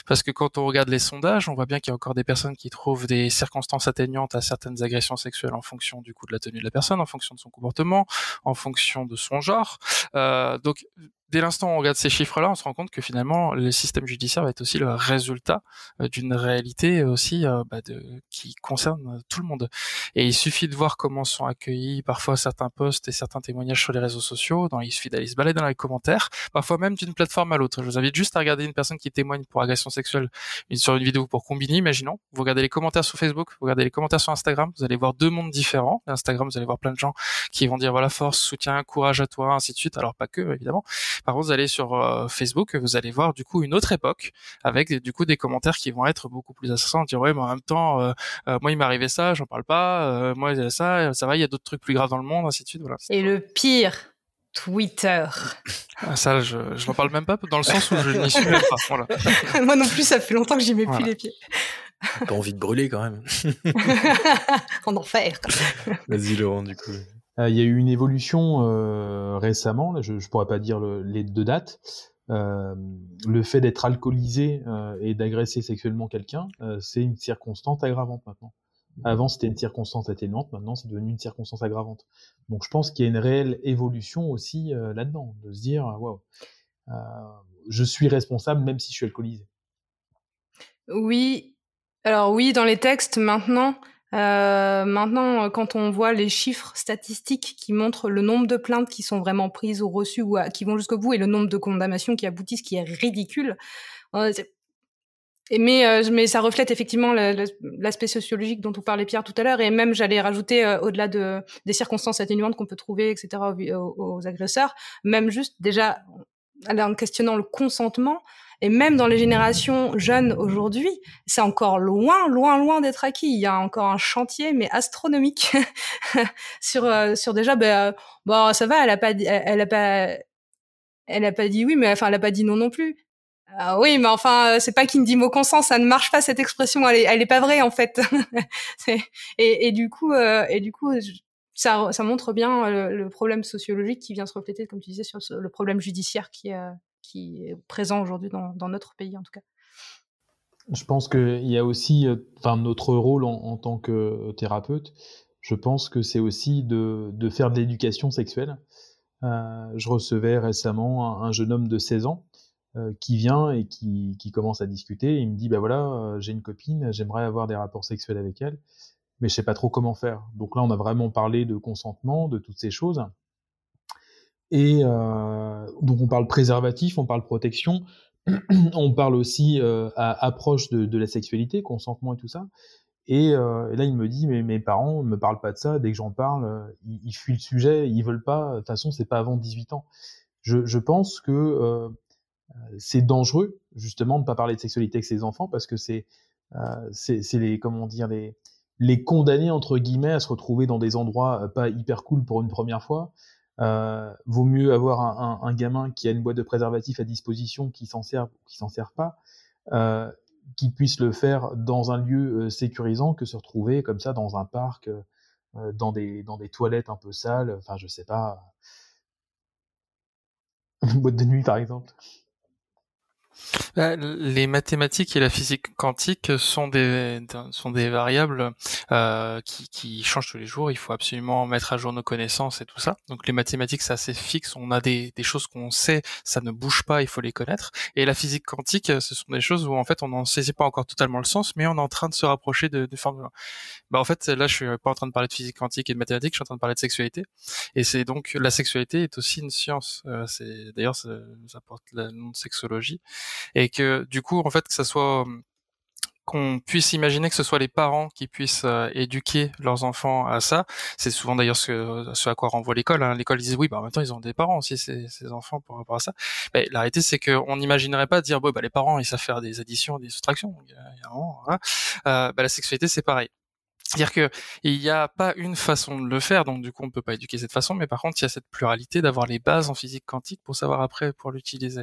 parce que quand on regarde les sondages, on voit bien qu'il y a encore des personnes qui trouvent des circonstances atténuantes à certaines agressions sexuelles en fonction du coup de la tenue de la personne, en fonction de son comportement, en fonction de son genre. Euh, donc dès l'instant où on regarde ces chiffres-là, on se rend compte que finalement, le système judiciaire va être aussi le résultat euh, d'une réalité aussi euh, bah, de, qui concerne tout le monde. Et il suffit de voir comment sont accueillis parfois certains posts et certains témoignages sur les réseaux sociaux. Dans, il suffit d'aller se balader dans les commentaires, parfois même d'une plateforme à l'autre. Je vous invite juste à regarder une personne qui témoigne pour agression sexuelle sur une vidéo pour combiner, imaginons. Vous regardez les commentaires sur Facebook, vous regardez les commentaires sur Instagram, vous allez voir deux mondes différents. Instagram, vous allez voir plein de gens qui vont dire voilà force, soutien, courage à toi, ainsi de suite. Alors pas que évidemment. Par contre, vous allez sur euh, Facebook, vous allez voir du coup une autre époque avec du coup des commentaires qui vont être beaucoup plus assassins, dire ouais, mais en même temps, euh, euh, moi il m'est arrivé ça, j'en parle pas, moi ça, ça va, il y a d'autres trucs plus graves dans le monde, ainsi de suite. Voilà. Et le pire, Twitter. Ah, ça, je, je n'en parle même pas dans le sens où je n'y suis même pas. Voilà. <laughs> moi non plus, ça fait longtemps que j'y mets plus les pieds. Pas envie de brûler quand même. <laughs> en enfer. Vas-y Laurent, du coup. Euh, il y a eu une évolution euh, récemment, je ne pourrais pas dire les deux dates. Euh, le fait d'être alcoolisé et d'agresser sexuellement quelqu'un, c'est une circonstance aggravante maintenant. Avant, c'était une circonstance atténuante, maintenant, c'est devenu une circonstance aggravante. Donc, je pense qu'il y a une réelle évolution aussi là-dedans, de se dire, waouh, je suis responsable même si je suis alcoolisé. Oui, alors oui, dans les textes maintenant, euh, maintenant, quand on voit les chiffres statistiques qui montrent le nombre de plaintes qui sont vraiment prises ou reçues ou qui vont jusqu'au bout et le nombre de condamnations qui aboutissent, qui est ridicule. Euh, mais, euh, ça reflète effectivement l'aspect sociologique dont on parlait Pierre tout à l'heure, et même j'allais rajouter au-delà de, des circonstances atténuantes qu'on peut trouver, etc. Aux, agresseurs, même juste déjà en questionnant le consentement, et même dans les générations jeunes aujourd'hui, c'est encore loin, loin, loin d'être acquis. Il y a encore un chantier, mais astronomique, <laughs> sur euh, sur déjà, ben, bon, ça va, elle a pas, elle, a pas, elle a pas dit oui, mais enfin, elle a pas dit non non plus. Ah oui, mais enfin, c'est pas qui me dit mot consent, ça ne marche pas cette expression, elle est, pas vraie en fait. <laughs> et, du coup, euh, et du coup, ça, ça montre bien euh, le, problème sociologique qui vient se refléter, comme tu disais, sur le problème judiciaire qui est, qui est présent aujourd'hui dans, notre pays en tout cas. Je pense qu'il y a aussi, euh, enfin, notre rôle en, tant que thérapeute, je pense que c'est aussi de, faire de l'éducation sexuelle. Euh, je recevais récemment un, jeune homme de 16 ans euh, qui vient et qui, commence à discuter. Il me dit, bah voilà, j'ai une copine, j'aimerais avoir des rapports sexuels avec elle, mais je sais pas trop comment faire. Donc là, on a vraiment parlé de consentement, de toutes ces choses. Et euh, donc on parle préservatif, on parle protection, <clears throat> on parle aussi euh, à approche de, la sexualité, consentement et tout ça. Et, euh, là, il me dit, mais mes parents ne me parlent pas de ça. Dès que j'en parle, ils, fuient le sujet, ils veulent pas. De toute façon, c'est pas avant 18 ans. Je, pense que c'est dangereux, justement, de ne pas parler de sexualité avec ses enfants parce que c'est c'est les comment dire les les condamner entre guillemets à se retrouver dans des endroits pas hyper cool pour une première fois, euh, vaut mieux avoir un, un, un, gamin qui a une boîte de préservatifs à disposition, qui s'en sert ou qui s'en sert pas, euh, qui puisse le faire dans un lieu euh, sécurisant que se retrouver comme ça dans un parc dans des dans des toilettes un peu sales. Enfin, je sais pas. Une boîte de nuit, par exemple. Bah, les mathématiques et la physique quantique sont des sont des variables euh, qui, qui changent tous les jours. Il faut absolument mettre à jour nos connaissances et tout ça. Donc les mathématiques c'est assez fixe. On a des, des choses qu'on sait, ça ne bouge pas. Il faut les connaître. Et la physique quantique, ce sont des choses où en fait on n'en saisit pas encore totalement le sens, mais on est en train de se rapprocher de, de formules. Bah en fait là je suis pas en train de parler de physique quantique et de mathématiques. Je suis en train de parler de sexualité. Et c'est donc la sexualité est aussi une science. Euh, c'est d'ailleurs ça, ça porte le nom de sexologie et que du coup en fait que ça soit qu'on puisse imaginer que ce soit les parents qui puissent euh, éduquer leurs enfants à ça. C'est souvent d'ailleurs ce, ce, à quoi renvoie l'école. Hein. L'école disent oui, bah en ils ont des parents aussi ces, ces enfants par rapport à ça. Mais la réalité c'est qu'on n'imaginerait pas dire bon bah les parents ils savent faire des additions, des soustractions. Il euh, la sexualité c'est pareil. C'est-à-dire que il n'y a pas une façon de le faire, donc du coup on ne peut pas éduquer cette façon, mais par contre il y a cette pluralité d'avoir les bases en physique quantique pour savoir après pour l'utiliser.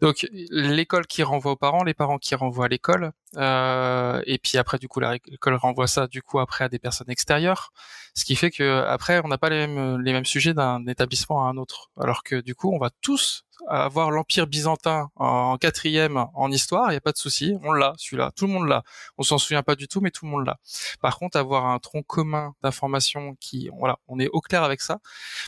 Donc l'école qui renvoie aux parents, les parents qui renvoient à l'école, euh, et puis après du coup l'école renvoie ça du coup après à des personnes extérieures, ce qui fait que après on n'a pas les mêmes les mêmes sujets d'un établissement à un autre, alors que du coup on va tous avoir l'empire byzantin en quatrième en histoire, il n'y a pas de souci, on l'a, celui-là, tout le monde l'a. On s'en souvient pas du tout, mais tout le monde l'a. Par contre, avoir un tronc commun d'informations qui, voilà, on est au clair avec ça,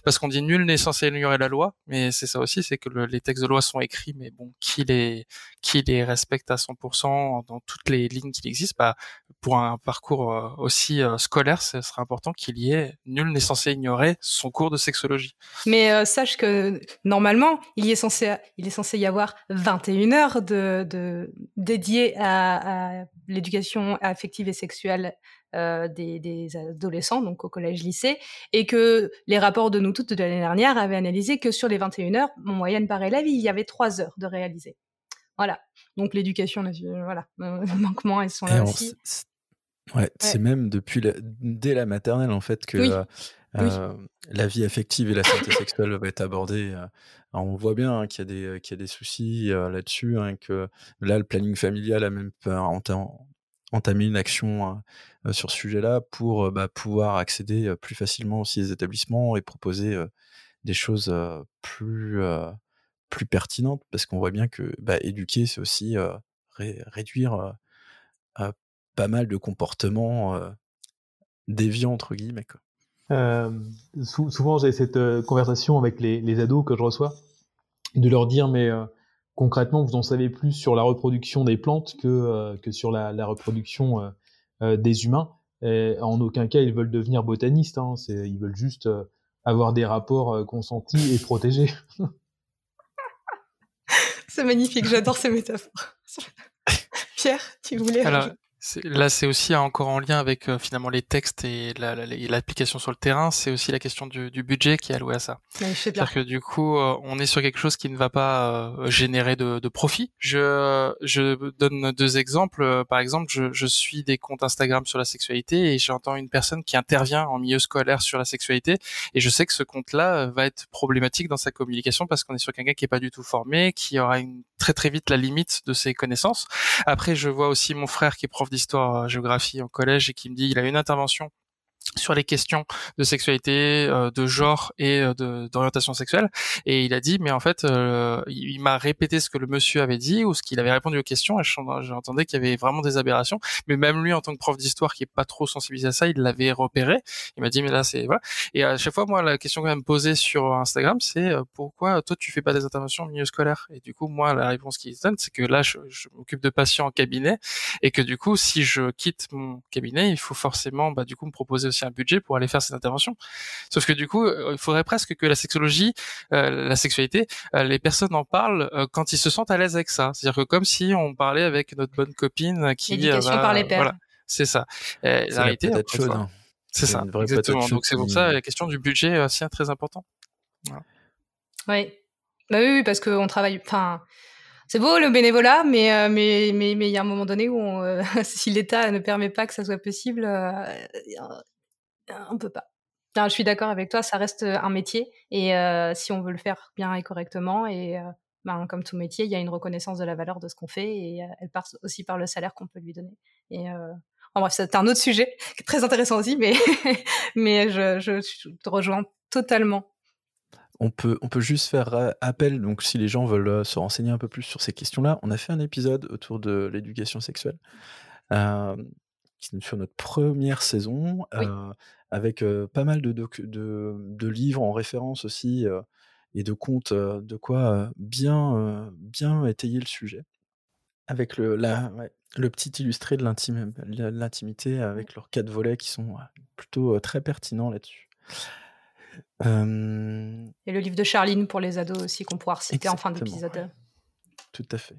parce qu'on dit nul n'est censé ignorer la loi, mais c'est ça aussi, c'est que les textes de loi sont écrits, mais bon, qui les, qui les respecte à 100% dans toutes les lignes qu'il existe, bah, pour un parcours euh, aussi euh, scolaire, ce serait important qu'il y ait nul n'est censé ignorer son cours de sexologie. Mais euh, sache que normalement, il est censé, il est censé y avoir 21 heures de, de dédiées à, l'éducation affective et sexuelle des, des, adolescents, donc au collège-lycée, et que les rapports de nous toutes de l'année dernière avaient analysé que sur les 21 heures, en moyenne par élève, il y avait 3 heures de réaliser. Voilà. Donc l'éducation, voilà, le <laughs> manquement, elles sont là aussi. Ouais, ouais. c'est même depuis la, dès la maternelle en fait que oui. Euh, oui. la vie affective et la santé sexuelle va être abordée. Alors, on voit bien hein, qu'il y, y, a des soucis euh, là-dessus, hein, que là, le planning familial a même entamé une action euh, sur ce sujet-là pour bah, pouvoir accéder plus facilement aussi aux établissements et proposer des choses plus, plus pertinentes, parce qu'on voit bien que bah, éduquer, c'est aussi ré réduire pas mal de comportements déviants, entre guillemets. Quoi. Euh, souvent, j'ai cette euh, conversation avec les, ados que je reçois, de leur dire, mais euh, concrètement, vous en savez plus sur la reproduction des plantes que, que sur la, reproduction des humains. En aucun cas, ils veulent devenir botanistes, hein, ils veulent juste avoir des rapports consentis et protégés. <laughs> C'est magnifique, j'adore ces métaphores. <laughs> Pierre, tu voulais... Alors, Là, c'est aussi encore en lien avec euh, finalement les textes et l'application la, sur le terrain. C'est aussi la question du, du, budget qui est alloué à ça. C'est-à-dire que du coup, euh, on est sur quelque chose qui ne va pas euh, générer de, de, profit. Je, je donne deux exemples. Par exemple, je, je, suis des comptes Instagram sur la sexualité et j'entends une personne qui intervient en milieu scolaire sur la sexualité et je sais que ce compte-là va être problématique dans sa communication parce qu'on est sur quelqu'un qui est pas du tout formé, qui aura une, très très vite la limite de ses connaissances. Après, je vois aussi mon frère qui est prof d'histoire géographie au collège et qui me dit il a une intervention sur les questions de sexualité, euh, de genre et euh, d'orientation sexuelle. Et il a dit, mais en fait, euh, il, m'a répété ce que le monsieur avait dit ou ce qu'il avait répondu aux questions. Et j'entendais qu'il y avait vraiment des aberrations. Mais même lui, en tant que prof d'histoire, qui est pas trop sensibilisé à ça, il l'avait repéré. Il m'a dit, mais là, c'est voilà. Et à chaque fois, moi, la question que me posée sur Instagram, c'est pourquoi toi tu fais pas des interventions au milieu scolaire? Et du coup, moi, la réponse qu'il donne, c'est que là, je, je m'occupe de patients en cabinet et que du coup, si je quitte mon cabinet, il faut forcément, bah, du coup, me proposer aussi un budget pour aller faire cette intervention. Sauf que du coup, euh, il faudrait presque que la sexologie, euh, la sexualité, euh, les personnes en parlent euh, quand ils se sentent à l'aise avec ça. C'est-à-dire que comme si on parlait avec notre bonne copine qui... L'éducation par les pairs. Voilà, c'est ça. la réalité, hein. c'est ça. Exactement. Donc c'est pour ça la question du budget est aussi très important. Voilà. Oui. Bah oui, oui, parce qu'on travaille. Enfin, c'est beau le bénévolat, mais euh, mais mais mais il y a un moment donné où on, euh, <laughs> si l'État ne permet pas que ça soit possible, euh, on peut pas. je suis d'accord avec toi, ça reste un métier et euh, si on veut le faire bien et correctement et ben, comme tout métier, il y a une reconnaissance de la valeur de ce qu'on fait et elle passe aussi par le salaire qu'on peut lui donner. Et En bref, c'est un autre sujet <laughs> très intéressant aussi, mais <laughs> mais je, te rejoins totalement. On peut, on peut juste faire appel, donc si les gens veulent se renseigner un peu plus sur ces questions-là, on a fait un épisode autour de l'éducation sexuelle, euh, sur notre première saison, avec pas mal de, de, de, livres en référence aussi, et de comptes, de quoi bien, bien étayer le sujet. Avec le, la, le petit illustré de l'intimité, avec leurs quatre volets qui sont plutôt très pertinents là-dessus. Et le livre de Charline pour les ados aussi qu'on pourra citer en fin d'épisode. Tout à fait.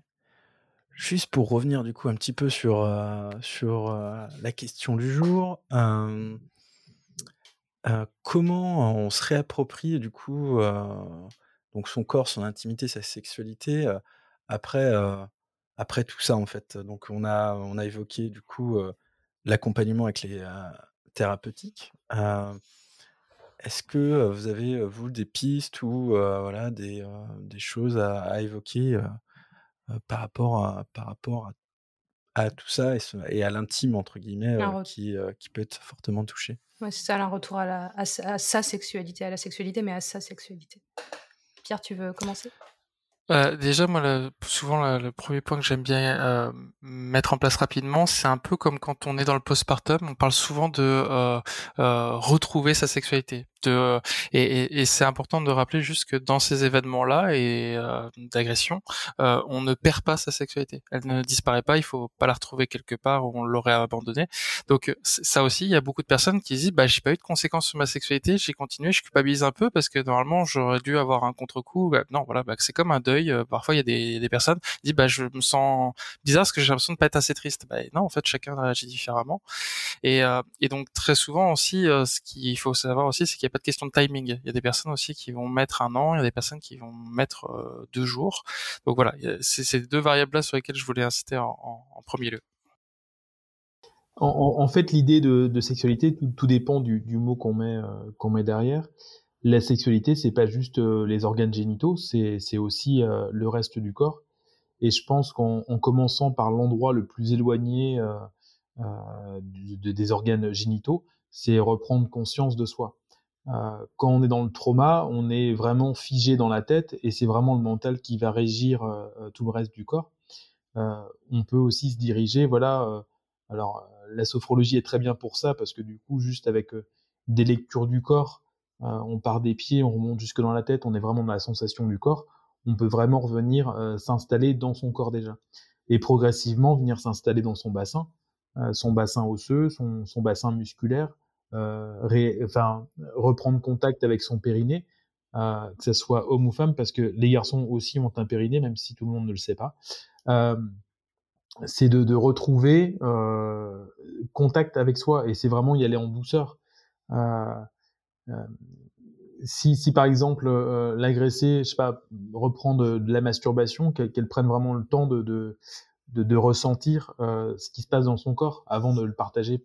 Juste pour revenir du coup un petit peu sur, sur la question du jour, comment on se réapproprie du coup donc son corps, son intimité, sa sexualité après, après tout ça en fait? Donc on a, on a évoqué du coup l'accompagnement avec les thérapeutiques. Est-ce que vous avez vous des pistes ou voilà des, des choses à évoquer par rapport à, par rapport à, tout ça et, à l'intime entre guillemets qui, qui peut être fortement touché. Ouais, c'est ça, un retour à, la, à, sa sexualité, à la sexualité, mais à sa sexualité. Pierre, tu veux commencer? Euh, déjà, moi, souvent, le premier point que j'aime bien euh, mettre en place rapidement, c'est un peu comme quand on est dans le postpartum, on parle souvent de euh, retrouver sa sexualité. De, et, et, c'est important de rappeler juste que dans ces événements-là et d'agression, on ne perd pas sa sexualité. Elle ne disparaît pas. Il faut pas la retrouver quelque part où on l'aurait abandonnée. Donc ça aussi, il y a beaucoup de personnes qui disent, bah j'ai pas eu de conséquences sur ma sexualité, j'ai continué, je culpabilise un peu parce que normalement j'aurais dû avoir un contre-coup. Bah, non, voilà, bah, c'est comme un deuil euh, parfois, il y a des, des personnes qui disent bah je me sens bizarre parce que j'ai l'impression de pas être assez triste. Bah, non, en fait, chacun réagit différemment. Et, euh, et donc très souvent aussi, euh, ce qu'il faut savoir aussi, c'est qu'il n'y a pas de question de timing. Il y a des personnes aussi qui vont mettre un an, il y a des personnes qui vont mettre deux jours. Donc voilà, c'est ces deux variables-là sur lesquelles je voulais insister en, premier lieu. En, fait, l'idée de, sexualité, tout, dépend du, mot qu'on met, qu'on met derrière la sexualité, c'est pas juste euh, les organes génitaux, c'est aussi euh, le reste du corps. Et je pense qu'en commençant par l'endroit le plus éloigné euh, des organes génitaux, c'est reprendre conscience de soi. Quand on est dans le trauma, on est vraiment figé dans la tête et c'est vraiment le mental qui va régir tout le reste du corps. on peut aussi se diriger, voilà. alors la sophrologie est très bien pour ça parce que du coup, juste avec des lectures du corps, euh, on part des pieds, on remonte jusque dans la tête, on est vraiment dans la sensation du corps, on peut vraiment revenir euh, s'installer dans son corps déjà. Et progressivement venir s'installer dans son bassin, euh, son bassin osseux, son, son bassin musculaire, enfin, reprendre contact avec son périnée, que ce soit homme ou femme, parce que les garçons aussi ont un périnée, même si tout le monde ne le sait pas. c'est de, retrouver contact avec soi, et c'est vraiment y aller en douceur. Euh, euh, si, par exemple euh, l'agressé, je sais pas, reprend de, la masturbation, qu'elle prenne vraiment le temps de, ressentir euh, ce qui se passe dans son corps avant de le partager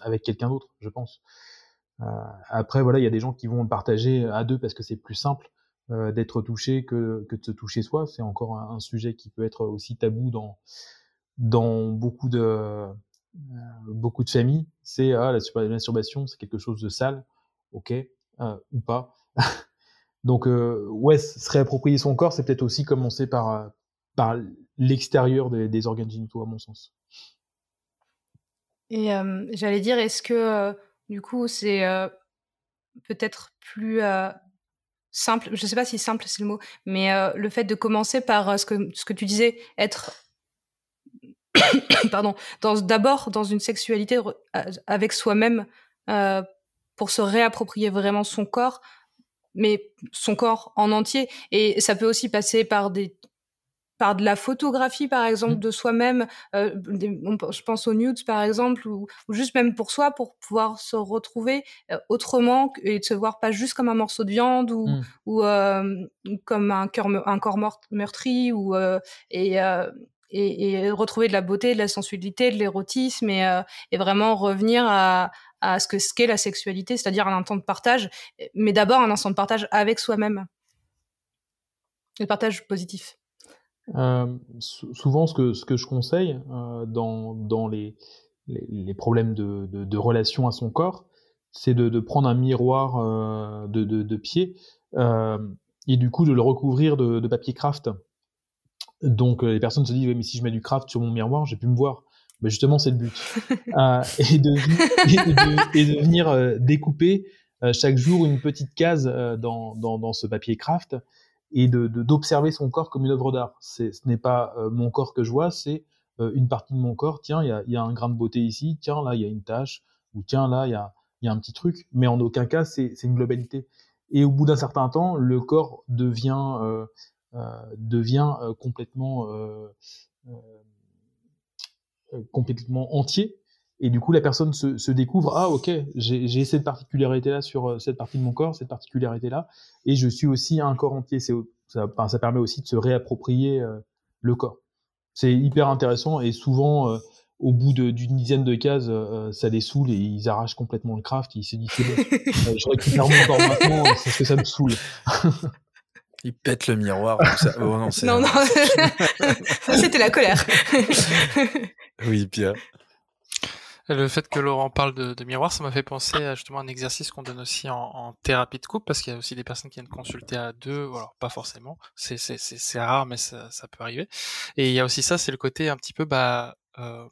avec quelqu'un d'autre, je pense. après, voilà, il y a des gens qui vont le partager à deux parce que c'est plus simple d'être touché que, de se toucher soi. C'est encore un, sujet qui peut être aussi tabou dans, dans beaucoup de, familles. C'est ah, la masturbation, c'est quelque chose de sale ok, euh, ou pas. <laughs> Donc, euh, ouais, se réapproprier son corps, c'est peut-être aussi commencer euh, par l'extérieur des, organes génitaux, à mon sens. Et j'allais dire, est-ce que du coup, c'est peut-être plus simple, je ne sais pas si simple c'est le mot, mais le fait de commencer par ce, que, ce que tu disais, être <coughs> pardon, d'abord dans une sexualité avec soi-même pour se réapproprier vraiment son corps, mais son corps en entier. Et ça peut aussi passer par des par de la photographie par exemple mmh. de soi-même euh, je pense aux nudes par exemple ou, juste même pour soi pour pouvoir se retrouver euh, autrement et de se voir pas juste comme un morceau de viande ou, mmh. ou euh, comme un cœur un corps meurtri ou et, et, et retrouver de la beauté de la sensualité de l'érotisme et, et vraiment revenir à, à ce que ce qu'est la sexualité, c'est-à-dire un instant de partage, mais d'abord un instant de partage avec soi-même. Le partage positif. Euh, souvent, ce que, ce que je conseille euh, dans, dans les, les, problèmes de, de, relation à son corps, c'est de, de, prendre un miroir de, de, pied et du coup de le recouvrir de, papier craft. Donc les personnes se disent mais si je mets du craft sur mon miroir, j'ai pu me voir. Mais justement, c'est le but. <laughs> et, de, et, venir découper chaque jour une petite case dans, dans, dans, ce papier craft et de d'observer son corps comme une œuvre d'art. Ce n'est pas mon corps que je vois, c'est euh, une partie de mon corps, tiens, il y a, y a, un grain de beauté ici, tiens, là, il y a une tache, ou tiens, là, il y a, y a un petit truc, mais en aucun cas, c'est une globalité. Et au bout d'un certain temps, le corps devient, euh, euh, devient euh, complètement, euh, complètement entier. Et du coup, la personne se, se découvre, ah ok, j'ai cette particularité-là sur cette partie de mon corps, cette particularité-là, et je suis aussi un corps entier. Ça, ça permet aussi de se réapproprier le corps. C'est hyper intéressant et souvent, euh, au bout d'une dizaine de cases, euh, ça les saoule et ils arrachent complètement le craft. Ils se disent, euh, je récupère mon corps maintenant, c'est ce que ça me saoule. <laughs> Ils pètent le miroir. Ça... Oh, non, non, non. <laughs> c'était la colère. oui, Pierre. Le fait que Laurent parle de, de miroir, ça m'a fait penser à justement un exercice qu'on donne aussi en, en, thérapie de couple, parce qu'il y a aussi des personnes qui viennent consulter à deux, alors pas forcément, c'est, rare, mais ça, ça, peut arriver. Et il y a aussi ça, c'est le côté un petit peu, bah, euh,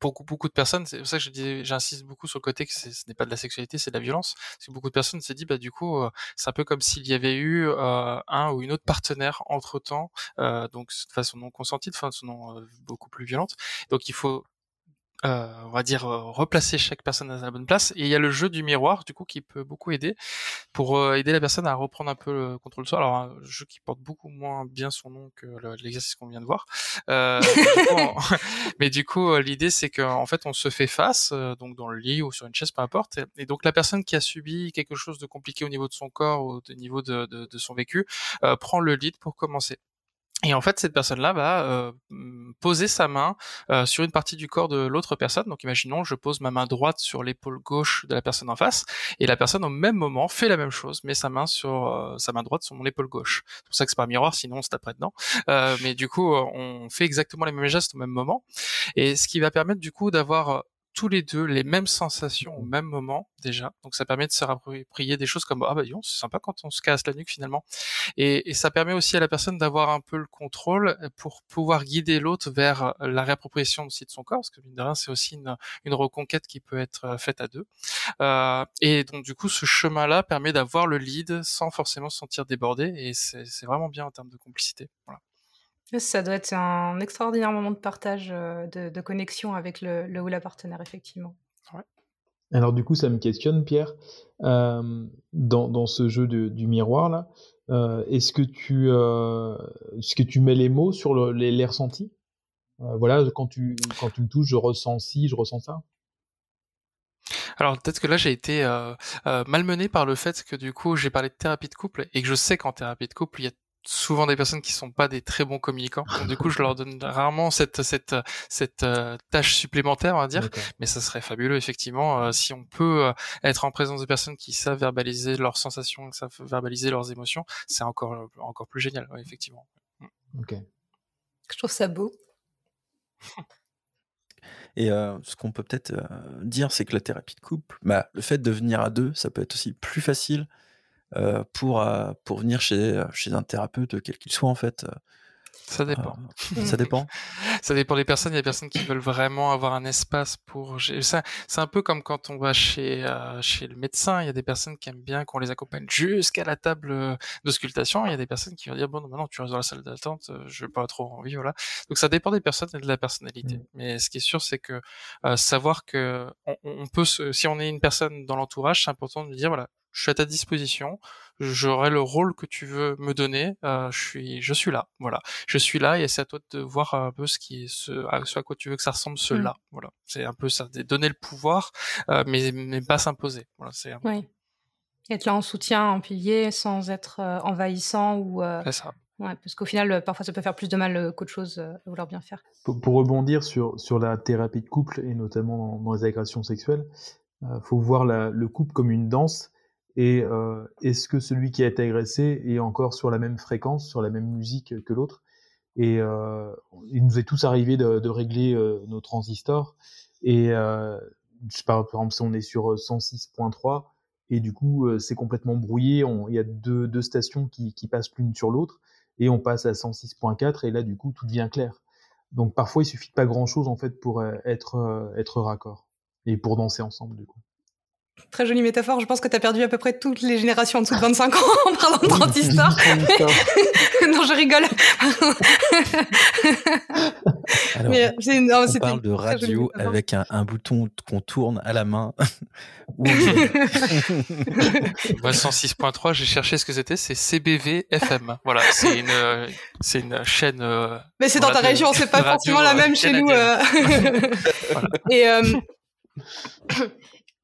beaucoup beaucoup de personnes, c'est pour ça que je dis, j'insiste beaucoup sur le côté que ce n'est pas de la sexualité, c'est de la violence. Parce que beaucoup de personnes se disent, bah du coup, euh, c'est un peu comme s'il y avait eu euh, un ou une autre partenaire entre temps, euh, donc de façon non consentie, de façon non, euh, beaucoup plus violente. Donc il faut euh, on va dire euh, replacer chaque personne à la bonne place. Et il y a le jeu du miroir du coup qui peut beaucoup aider pour euh, aider la personne à reprendre un peu le contrôle de soi. Alors un jeu qui porte beaucoup moins bien son nom que l'exercice qu'on vient de voir. Euh, <laughs> mais du coup <laughs> l'idée c'est qu'en fait on se fait face donc dans le lit ou sur une chaise peu importe. Et, donc la personne qui a subi quelque chose de compliqué au niveau de son corps ou au niveau de, de, de son vécu prend le lead pour commencer et en fait, cette personne-là va euh, poser sa main euh, sur une partie du corps de l'autre personne. Donc, imaginons, je pose ma main droite sur l'épaule gauche de la personne en face, et la personne au même moment fait la même chose, met sa main sur euh, sa main droite sur mon épaule gauche. C'est pour ça que c'est pas un miroir, sinon on se taperait dedans. mais du coup, on fait exactement les mêmes gestes au même moment, et ce qui va permettre du coup d'avoir tous les deux les mêmes sensations au même moment déjà. Donc ça permet de se rapproprier des choses comme ah bah c'est sympa quand on se casse la nuque finalement. Et, et ça permet aussi à la personne d'avoir un peu le contrôle pour pouvoir guider l'autre vers la réappropriation aussi de son corps, parce que mine de rien c'est aussi une, une, reconquête qui peut être euh, faite à deux. Euh, et donc du coup ce chemin-là permet d'avoir le lead sans forcément se sentir débordé et c'est vraiment bien en termes de complicité. Voilà. Ça doit être un extraordinaire moment de partage, euh, de, connexion avec le, le, ou la partenaire, effectivement. Alors du coup, ça me questionne, Pierre, euh, dans, dans, ce jeu du miroir là, euh, est-ce que tu est-ce que tu mets les mots sur le, les, les, ressentis? Voilà, quand tu quand tu me touches, je ressens ci, je ressens ça? Alors peut-être que là j'ai été malmené par le fait que du coup j'ai parlé de thérapie de couple et que je sais qu'en thérapie de couple il y a souvent des personnes qui sont pas des très bons communicants. Donc, du coup, je leur donne rarement cette cette cette euh, tâche supplémentaire, on va dire. Mais ça serait fabuleux effectivement euh, si on peut euh, être en présence de personnes qui savent verbaliser leurs sensations, qui savent verbaliser leurs émotions. C'est encore encore plus génial, effectivement. Ok. Je trouve ça beau. <laughs> Et ce qu'on peut peut-être dire, c'est que la thérapie de couple, bah, le fait de venir à deux, ça peut être aussi plus facile euh, pour, euh, pour venir chez, chez un thérapeute, quel qu'il soit en fait. Ça dépend. Euh, ça dépend. <laughs> ça dépend des personnes. Il y a des personnes qui veulent vraiment avoir un espace pour. Ça, c'est un peu comme quand on va chez euh, chez le médecin. Il y a des personnes qui aiment bien qu'on les accompagne jusqu'à la table d'auscultation. Il y a des personnes qui vont dire bon, maintenant tu restes dans la salle d'attente. Je n'ai pas trop envie, voilà. Donc ça dépend des personnes et de la personnalité. Mmh. Mais ce qui est sûr, c'est que savoir que on, on peut, se, si on est une personne dans l'entourage, c'est important de dire voilà, je suis à ta disposition, j'aurai le rôle que tu veux me donner, euh, je suis je suis là, voilà, je suis là et c'est à toi de voir un peu ce qui est ce à, ce à quoi tu veux que ça ressemble cela, mmh. voilà, c'est un peu ça, donner le pouvoir, euh, mais mais pas s'imposer, voilà, c'est. Oui. Être là en soutien, en pilier, sans être euh, envahissant ou. C'est ça. Ouais, parce qu'au final, parfois, ça peut faire plus de mal qu'autre chose à vouloir bien faire. Pour, pour, rebondir sur, sur la thérapie de couple, et notamment dans, les agressions sexuelles, il faut voir la, le couple comme une danse et euh, est-ce que celui qui a été agressé est encore sur la même fréquence, sur la même musique que l'autre? Et euh, il nous est tous arrivé de, de régler euh, nos transistors Et euh, je pas, par exemple, si on est sur 106.3 et du coup c'est complètement brouillé, il y a deux, deux stations qui, qui passent l'une sur l'autre et on passe à 106.4 et là du coup tout devient clair. Donc parfois il suffit de pas grand chose en fait pour être être raccord et pour danser ensemble du coup. Très jolie métaphore. Je pense que tu as perdu à peu près toutes les générations en dessous de 25 ans en parlant de transistor. <laughs> <laughs> non, je rigole. Alors, Mais, non, on parle de radio avec un, un bouton qu'on tourne à la main. <laughs> Moi, 106.3, j'ai cherché ce que c'était. C'est CBV FM. Voilà, c'est une, c'est une chaîne. Euh, Mais c'est dans ta région, c'est pas forcément la même chez nous. Euh. voilà. Et euh,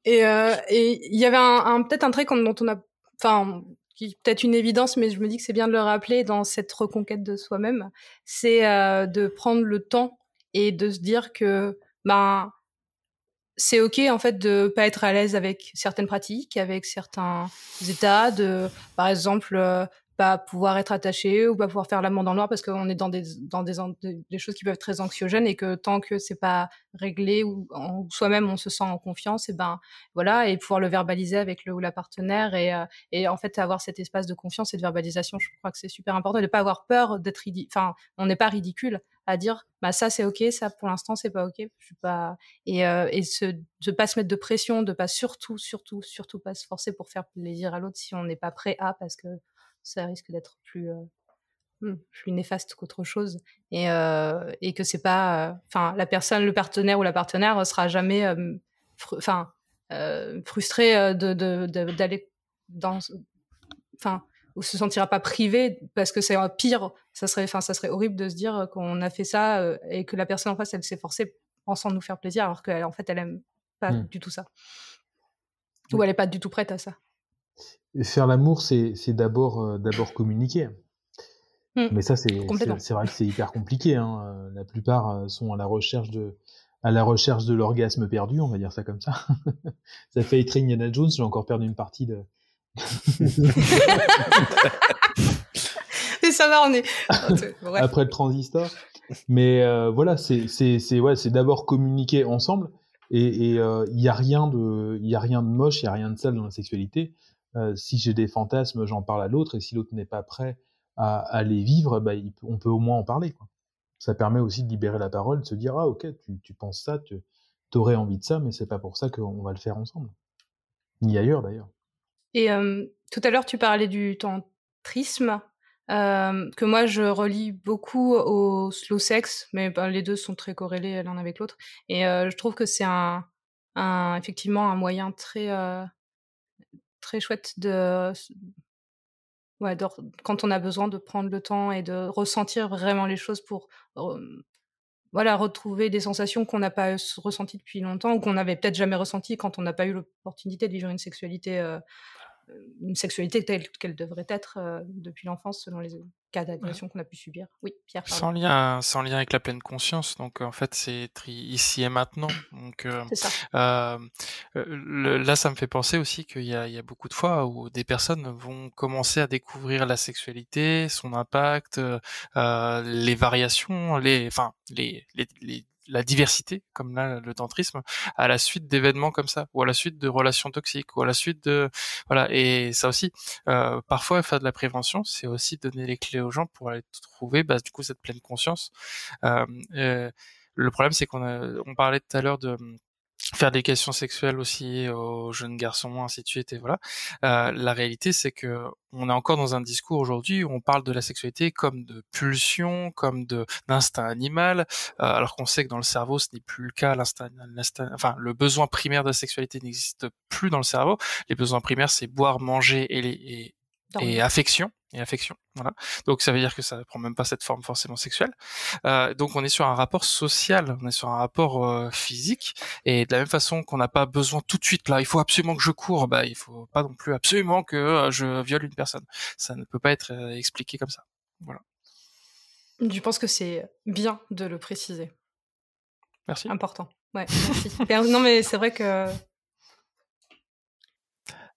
et euh, et il y avait un, un peut-être un trait dont on a, enfin, qui peut-être une évidence, mais je me dis que c'est bien de le rappeler dans cette reconquête de soi-même, c'est euh, de prendre le temps et de se dire que ben c'est ok en fait de pas être à l'aise avec certaines pratiques, avec certains états, de par exemple euh, pas pouvoir être attaché ou pas pouvoir faire l'amour dans le noir parce qu'on est dans des dans des, des, choses qui peuvent être très anxiogènes et que tant que c'est pas réglé ou soi-même on se sent en confiance et ben voilà et pouvoir le verbaliser avec le ou la partenaire et euh, et en fait avoir cet espace de confiance et de verbalisation je crois que c'est super important de pas avoir peur d'être enfin on n'est pas ridicule à dire bah ça c'est ok ça pour l'instant c'est pas ok je suis pas et euh, et se de pas se mettre de pression de pas surtout surtout surtout pas se forcer pour faire plaisir à l'autre si on n'est pas prêt à parce que ça risque d'être plus euh, hmm, plus néfaste qu'autre chose et euh, et que c'est pas enfin la personne le partenaire ou la partenaire sera jamais enfin frustré de d'aller de, dans enfin ou se sentira pas privé parce que c'est pire ça serait enfin ça serait horrible de se dire qu'on a fait ça et que la personne en face elle s'est forcée pensant nous faire plaisir alors qu'en fait elle aime pas mmh. du tout ça. Ou elle est pas du tout prête à ça faire l'amour, c'est d'abord euh, d'abord communiquer. Mmh. Mais ça, c'est vrai que c'est hyper compliqué. Hein. Euh, la plupart euh, sont à la recherche de à la recherche de l'orgasme perdu, on va dire ça comme ça. <laughs> ça fait être Indiana Jones, j'ai encore perdu une partie de. <laughs> Et ça va, on est. <laughs> Après le transistor. Mais voilà, c'est ouais, d'abord communiquer ensemble. Et il euh, y a rien de il y a rien de moche, il y a rien de sale dans la sexualité. Euh, si j'ai des fantasmes, j'en parle à l'autre, et si l'autre n'est pas prêt à, à les vivre, bah, on peut au moins en parler. Ça permet aussi de libérer la parole, de se dire ah ok, tu, penses ça, tu aurais envie de ça, mais c'est pas pour ça qu'on va le faire ensemble, ni ailleurs d'ailleurs. Et tout à l'heure, tu parlais du tantrisme, que moi je relis beaucoup au slow sex, mais ben, les deux sont très corrélés l'un avec l'autre. Et je trouve que c'est un, effectivement un moyen très euh, très chouette de, ouais, quand on a besoin de prendre le temps et de ressentir vraiment les choses pour voilà retrouver des sensations qu'on n'a pas ressenties depuis longtemps ou qu'on n'avait peut-être jamais ressenties quand on n'a pas eu l'opportunité de vivre une sexualité une sexualité telle qu'elle devrait être euh, depuis l'enfance selon les cas d'agression qu'on a pu subir. Oui, Pierre. Sans lien, sans lien avec la pleine conscience. Donc en fait, c'est ici et maintenant. Donc euh, euh, là, ça me fait penser aussi qu'il y y a beaucoup de fois où des personnes vont commencer à découvrir la sexualité, son impact, les variations, les, enfin les, les, les la diversité, comme là le tantrisme, à la suite d'événements comme ça, ou à la suite de relations toxiques, ou à la suite de voilà. Et ça aussi, euh, parfois faire de la prévention, c'est aussi donner les clés aux gens pour aller trouver, bah, du coup, cette pleine conscience. Euh, euh, le problème, c'est qu'on on parlait tout à l'heure de faire des questions sexuelles aussi aux jeunes garçons, ainsi de suite, et voilà. Euh, la réalité, c'est que on est encore dans un discours aujourd'hui où on parle de la sexualité comme de pulsion, comme de d'instinct animal, euh, alors qu'on sait que dans le cerveau, ce n'est plus le cas. L'instinct, enfin, le besoin primaire de la sexualité n'existe plus dans le cerveau. Les besoins primaires, c'est boire, manger et, les, et et affection et affection voilà. Donc ça veut dire que ça prend même pas cette forme forcément sexuelle. Euh, donc on est sur un rapport social on est sur un rapport euh, physique. Et de la même façon qu'on n'a pas besoin tout de suite là il faut absolument que je cours bah il faut pas non plus absolument que euh, je viole une personne. Ça ne peut pas être euh, expliqué comme ça. Voilà. Je pense que c'est bien de le préciser. Merci. Important. Ouais merci. non mais c'est vrai que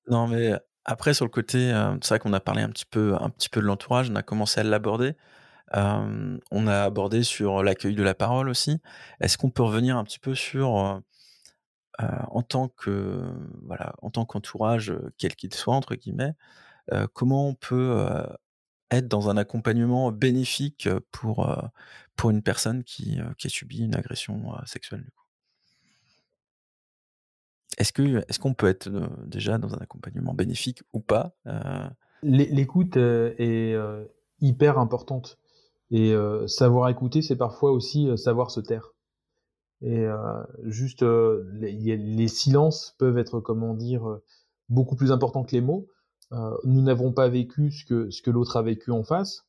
non mais après, sur le côté, euh, c'est vrai qu'on a parlé un petit peu, un petit peu de l'entourage, on a commencé à l'aborder. on a abordé sur l'accueil de la parole aussi. Est-ce qu'on peut revenir un petit peu sur en tant que voilà, en tant qu'entourage, quel qu'il soit entre guillemets, comment on peut être dans un accompagnement bénéfique pour pour une personne qui, qui a subi une agression sexuelle du coup? Est-ce que est-ce qu'on peut être déjà dans un accompagnement bénéfique ou pas L'écoute est hyper importante et savoir écouter, c'est parfois aussi savoir se taire. Et juste les, les, silences peuvent être comment dire beaucoup plus importants que les mots. nous n'avons pas vécu ce que ce que l'autre a vécu en face,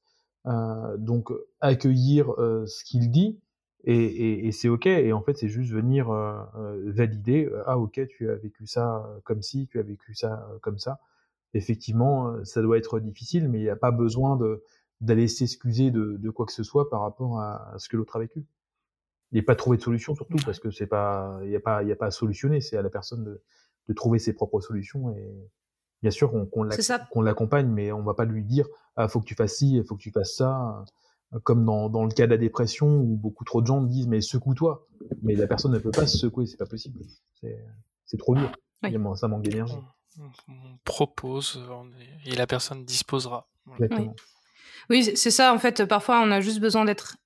donc accueillir ce qu'il dit et, et, et c'est ok. Et en fait, c'est juste venir euh, euh, valider. Euh, ah ok, tu as vécu ça comme si, tu as vécu ça comme ça. Effectivement, ça doit être difficile, mais il n'y a pas besoin de d'aller s'excuser de, de, quoi que ce soit par rapport à, ce que l'autre a vécu. Et pas trouver de solution surtout parce que c'est pas, il n'y a pas, il a pas à solutionner. C'est à la personne de, de trouver ses propres solutions et bien sûr qu'on qu'on l'accompagne, mais on va pas lui dire ah faut que tu fasses ci, faut que tu fasses ça comme dans, dans, le cas de la dépression où beaucoup trop de gens disent mais secoue-toi. Mais la personne ne peut pas se secouer c'est pas possible. C'est trop dur. Ça manque d'énergie. On, propose et la personne disposera. Oui, c'est ça en fait parfois on a juste besoin d'être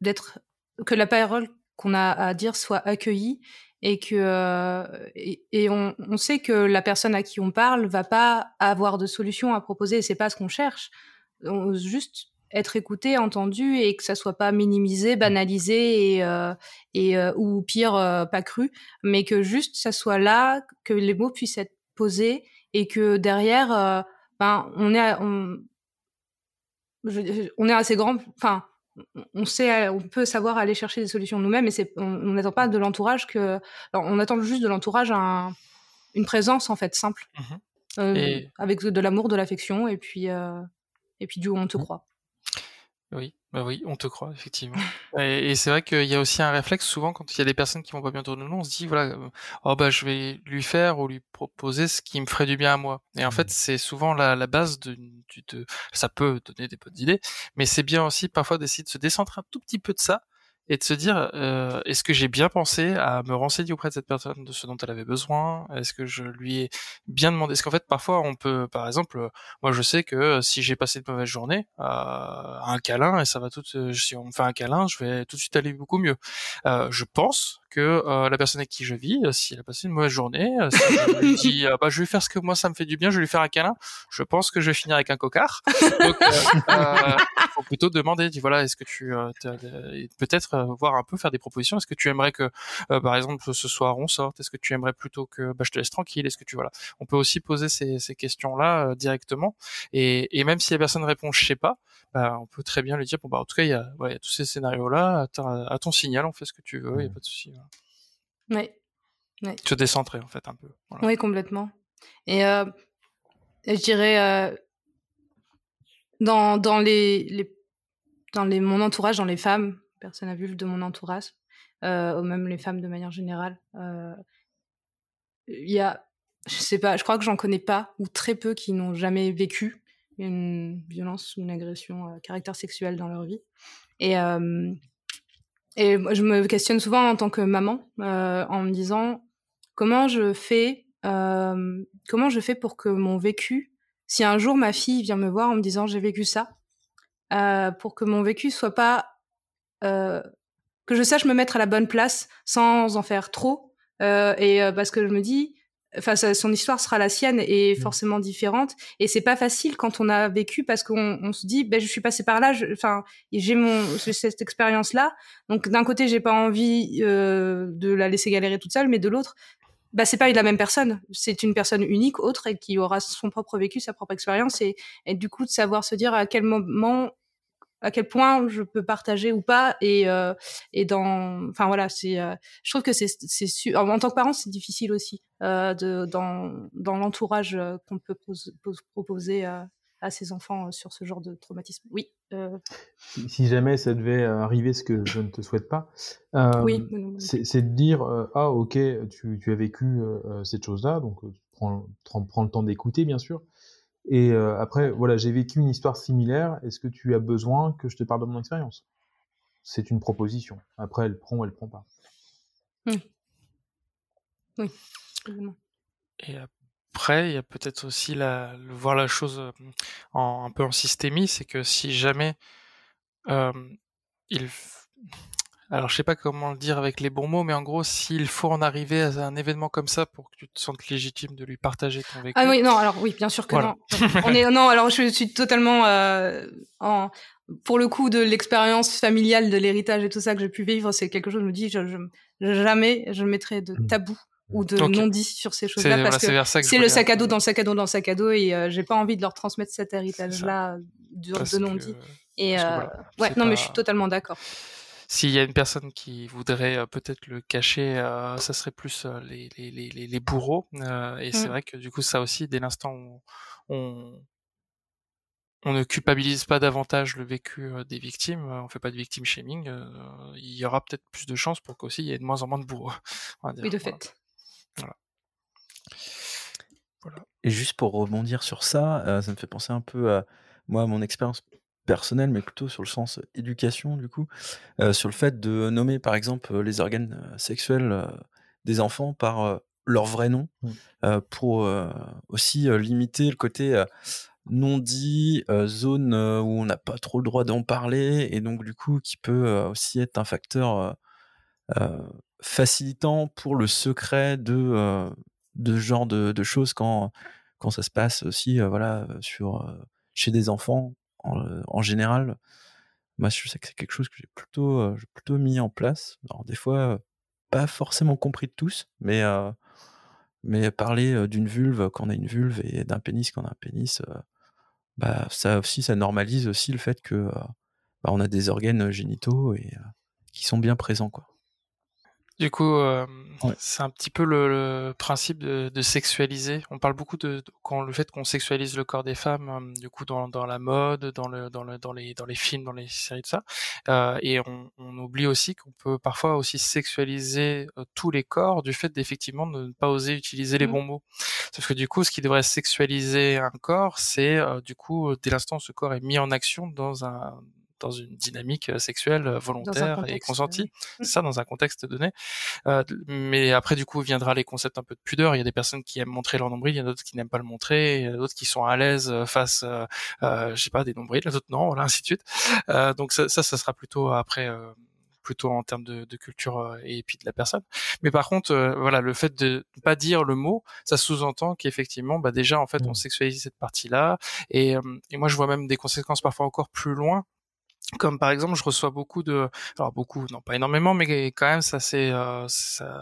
d'être que la parole qu'on a à dire soit accueillie et que euh, et, on, on, sait que la personne à qui on parle va pas avoir de solution à proposer c'est pas ce qu'on cherche. On, juste être écouté, entendu et que ça soit pas minimisé, banalisé et, euh, et euh, ou pire euh, pas cru, mais que juste ça soit là, que les mots puissent être posés et que derrière, ben on est on, on est assez grand, enfin on sait, on peut savoir aller chercher des solutions nous-mêmes et c'est on n'attend pas de l'entourage que, on attend juste de l'entourage un, une présence en fait simple, mmh avec de, l'amour, de l'affection et puis et puis du on te mmh. croit. Oui, bah oui, on te croit, effectivement. <laughs> et, c'est vrai qu'il y a aussi un réflexe, souvent, quand il y a des personnes qui vont pas bien autour de nous, on se dit, voilà, euh, oh bah je vais lui faire ou lui proposer ce qui me ferait du bien à moi. Et en fait, mmh. c'est souvent la, la base de, de, ça peut donner des bonnes idées, mais c'est bien aussi parfois d'essayer de se décentrer un tout petit peu de ça et de se dire euh, est-ce que j'ai bien pensé à me renseigner auprès de cette personne de ce dont elle avait besoin? Est-ce que je lui ai bien demandé? Est-ce qu'en fait parfois on peut, par exemple, moi je sais que si j'ai passé une mauvaise journée, euh, un câlin et ça va tout, si on me fait un câlin, je vais tout de suite aller beaucoup mieux. Euh, je pense que euh, la personne avec qui je vis, euh, si elle a passé une mauvaise journée, euh, si je lui dis bah je vais faire ce que moi ça me fait du bien, je vais lui faire un câlin, je pense que je vais finir avec un cocard. Donc euh, <laughs> faut plutôt demander, dis voilà, est-ce que tu peut-être voir un peu faire des propositions, est-ce que tu aimerais que par exemple ce soir on sorte, est-ce que tu aimerais plutôt que bah, je te laisse tranquille, est-ce que tu voilà. On peut aussi poser ces, ces questions-là directement et, et même si la personne répond je sais pas, bah, on peut très bien lui dire bon bah en tout cas il y a, ouais, y a tous ces scénarios là à, ton signal on fait ce que tu veux il y a pas de souci ouais. ouais. te décentrer en fait un peu voilà. oui complètement et euh, je dirais euh, dans dans les, les dans les mon entourage dans les femmes personnes adultes de mon entourage euh, ou même les femmes de manière générale euh, il y a je sais pas je crois que j'en connais pas ou très peu qui n'ont jamais vécu une violence ou une agression à caractère sexuel dans leur vie. Et, euh, et je me questionne souvent en tant que maman euh, en me disant comment je fais euh, comment je fais pour que mon vécu, si un jour ma fille vient me voir en me disant j'ai vécu ça, euh, pour que mon vécu soit pas euh, que je sache me mettre à la bonne place sans en faire trop euh, et parce que je me dis enfin son histoire sera la sienne et mmh. forcément différente et c'est pas facile quand on a vécu parce qu'on on se dit ben je suis passé par là enfin j'ai mon cette expérience là donc d'un côté j'ai pas envie de la laisser galérer toute seule mais de l'autre bah c'est pas la même personne. C'est une personne unique autre et qui aura son propre vécu sa propre expérience et, du coup de savoir se dire à quel moment à quel point je peux partager ou pas et euh, et dans enfin voilà c'est euh, je trouve que c'est c'est en tant que parent c'est difficile aussi euh, de dans dans l'entourage euh, qu'on peut pose, pose, proposer à, ses enfants euh, sur ce genre de traumatisme? Oui si jamais ça devait arriver ce que je ne te souhaite pas oui, c'est de dire ah ok tu, tu as vécu cette chose là donc prends, prends le temps d'écouter bien sûr Et euh, après, voilà, j'ai vécu une histoire similaire. Est-ce que tu as besoin que je te parle de mon expérience? C'est une proposition. Après, elle prend ou elle prend pas. Oui. Oui. Et après, il y a peut-être aussi la, le, voir la chose en, un peu en systémie, c'est que si jamais euh, il alors je sais pas comment le dire avec les bons mots, mais en gros, s'il faut en arriver à un événement comme ça pour que tu te sentes légitime de lui partager ton vécu. Ah oui, non, alors oui, bien sûr que non. On est non, alors je suis totalement euh, en pour le coup de l'expérience familiale, de l'héritage et tout ça que j'ai pu vivre, c'est quelque chose. Je me dis, je, je jamais je mettrai de mmh. tabou ou de non-dit sur ces choses-là parce que, c'est le sac à dos dans le sac à dos dans le sac à dos et euh, j'ai pas envie de leur transmettre cet héritage-là de, non-dit. Et euh, ouais, non, mais je suis totalement d'accord. S'il y a une personne qui voudrait euh, peut-être le cacher, euh, ça serait plus euh, les, les, les, les, bourreaux. et c'est mmh. vrai que du coup, ça aussi, dès l'instant où on, on ne culpabilise pas davantage le vécu des victimes, on fait pas de victim shaming, il y aura peut-être plus de chances pour qu'aussi il y ait de moins en moins de bourreaux. <laughs> Oui, de fait. Voilà. Voilà. Et juste pour rebondir sur ça, ça me fait penser un peu à moi, mon expérience personnel, mais plutôt sur le sens éducation, du coup, euh, sur le fait de nommer, par exemple, les organes sexuels des enfants par leur vrai nom, mmh. pour aussi limiter le côté non dit, zone où on n'a pas trop le droit d'en parler, et donc du coup qui peut aussi être un facteur facilitant pour le secret de, de ce genre de, choses quand, quand ça se passe aussi voilà, sur, chez des enfants en, général, moi je sais que c'est quelque chose que j'ai plutôt, plutôt mis en place. Alors des fois, pas forcément compris de tous, mais, mais parler d'une vulve quand on a une vulve et d'un pénis quand on a un pénis, bah, ça aussi, ça normalise aussi le fait que bah, on a des organes génitaux et qui sont bien présents. Quoi. Du coup, euh, c'est un petit peu le, principe de, de, sexualiser. On parle beaucoup de, quand le fait qu'on sexualise le corps des femmes, euh, du coup dans, dans, la mode, dans le, dans le, dans les dans les films, dans les séries de ça. Euh, et on, on, oublie aussi qu'on peut parfois aussi sexualiser euh, tous les corps du fait d'effectivement de ne pas oser utiliser les mmh. bons mots. Sauf que du coup, ce qui devrait sexualiser un corps, c'est du coup dès l'instant où ce corps est mis en action dans un dans une dynamique euh, sexuelle euh, volontaire et consentie. Mmh. Ça, dans un contexte donné. Euh, mais après, du coup, viendra les concepts un peu de pudeur. Il y a des personnes qui aiment montrer leur nombril, il y en a d'autres qui n'aiment pas le montrer, il y en a d'autres qui sont à l'aise face, euh, je sais pas, des nombrils, les autres non, voilà, ainsi de suite. donc ça, ça, ça, sera plutôt après plutôt en termes de, de, culture et puis de la personne. Mais par contre, voilà, le fait de pas dire le mot, ça sous-entend qu'effectivement, bah déjà en fait, on mmh. sexualise cette partie-là. Et, et moi, je vois même des conséquences parfois encore plus loin comme par exemple je reçois beaucoup de alors beaucoup non pas énormément mais quand même ça c'est euh,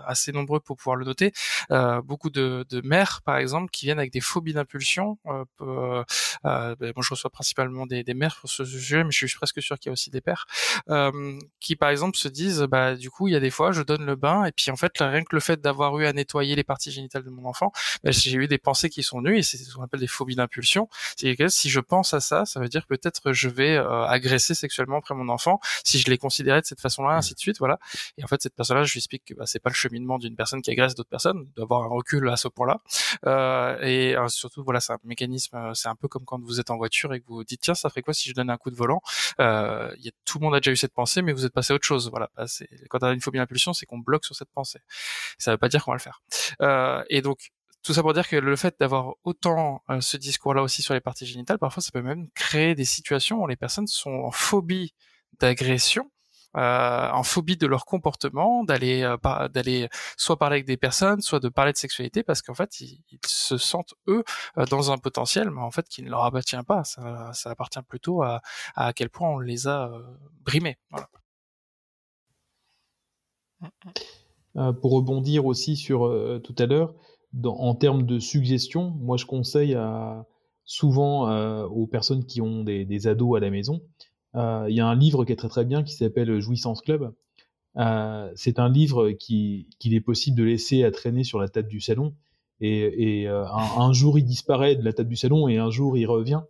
assez nombreux pour pouvoir le noter euh, beaucoup de, de mères par exemple qui viennent avec des phobies d'impulsion euh, euh, euh moi je reçois principalement des, des mères pour ce sujet mais je suis presque sûr qu'il y a aussi des pères euh, qui par exemple se disent bah du coup il y a des fois je donne le bain et puis en fait rien que le fait d'avoir eu à nettoyer les parties génitales de mon enfant ben, j'ai eu des pensées qui sont venues et c'est ce qu'on appelle des phobies d'impulsion. C'est si je pense à ça ça veut dire peut-être je vais agresser sexuellement sexuellement après mon enfant si je les considérais de cette façon-là, ainsi de suite, voilà. Et en fait, cette personne-là, je lui explique que bah, c'est pas le cheminement d'une personne qui agresse d'autres personnes, d'avoir un recul à ce point-là. Euh, et euh, surtout, voilà, c'est un mécanisme, euh, c'est un peu comme quand vous êtes en voiture et que vous dites tiens, ça ferait quoi si je donne un coup de volant? Euh, y a, Tout le monde a déjà eu cette pensée, mais vous êtes passé à autre chose. Voilà, bah, quand on a une phobie d'impulsion, c'est qu'on bloque sur cette pensée. Ça veut pas dire qu'on va le faire. Euh, et donc, tout ça pour dire que le fait d'avoir autant euh, ce discours-là aussi sur les parties génitales, parfois ça peut même créer des situations où les personnes sont en phobie d'agression, euh, en phobie de leur comportement, d'aller euh, d'aller soit parler avec des personnes, soit de parler de sexualité, parce qu'en fait ils, se sentent eux dans un potentiel, mais en fait qui ne leur appartient pas. Ça, appartient plutôt à, à, quel point on les a brimés. Pour rebondir aussi sur tout à l'heure, en termes de suggestions, moi je conseille à, souvent euh, aux personnes qui ont des, ados à la maison. Euh, il y a un livre qui est très très bien qui s'appelle Jouissance Club. Euh, c'est un livre qu'il est possible de laisser à traîner sur la table du salon. Et, un, jour il disparaît de la table du salon et un jour il revient.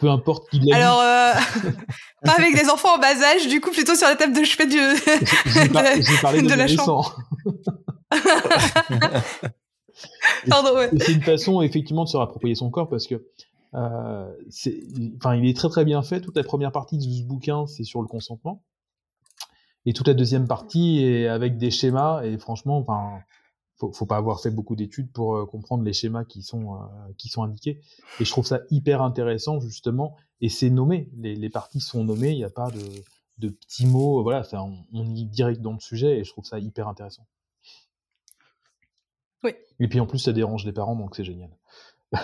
Peu importe qui l'a Alors, <laughs> pas avec des enfants en bas âge, du coup plutôt sur la table de chevet du... J'ai parlé <laughs> de, de la chambre. <laughs> <laughs> C'est une façon effectivement de se rapproprier son corps parce que enfin, il est très très bien fait. Toute la première partie de ce bouquin, c'est sur le consentement. Et toute la deuxième partie est avec des schémas. Et franchement, enfin, faut, faut pas avoir fait beaucoup d'études pour euh, comprendre les schémas qui sont euh, qui sont indiqués. Et je trouve ça hyper intéressant justement. Et c'est nommé. Les, les, parties sont nommées. Il n'y a pas de, de petits mots. Voilà, on, on y direct dans le sujet. Et je trouve ça hyper intéressant. Et puis en plus, ça dérange les parents, donc c'est génial. <laughs>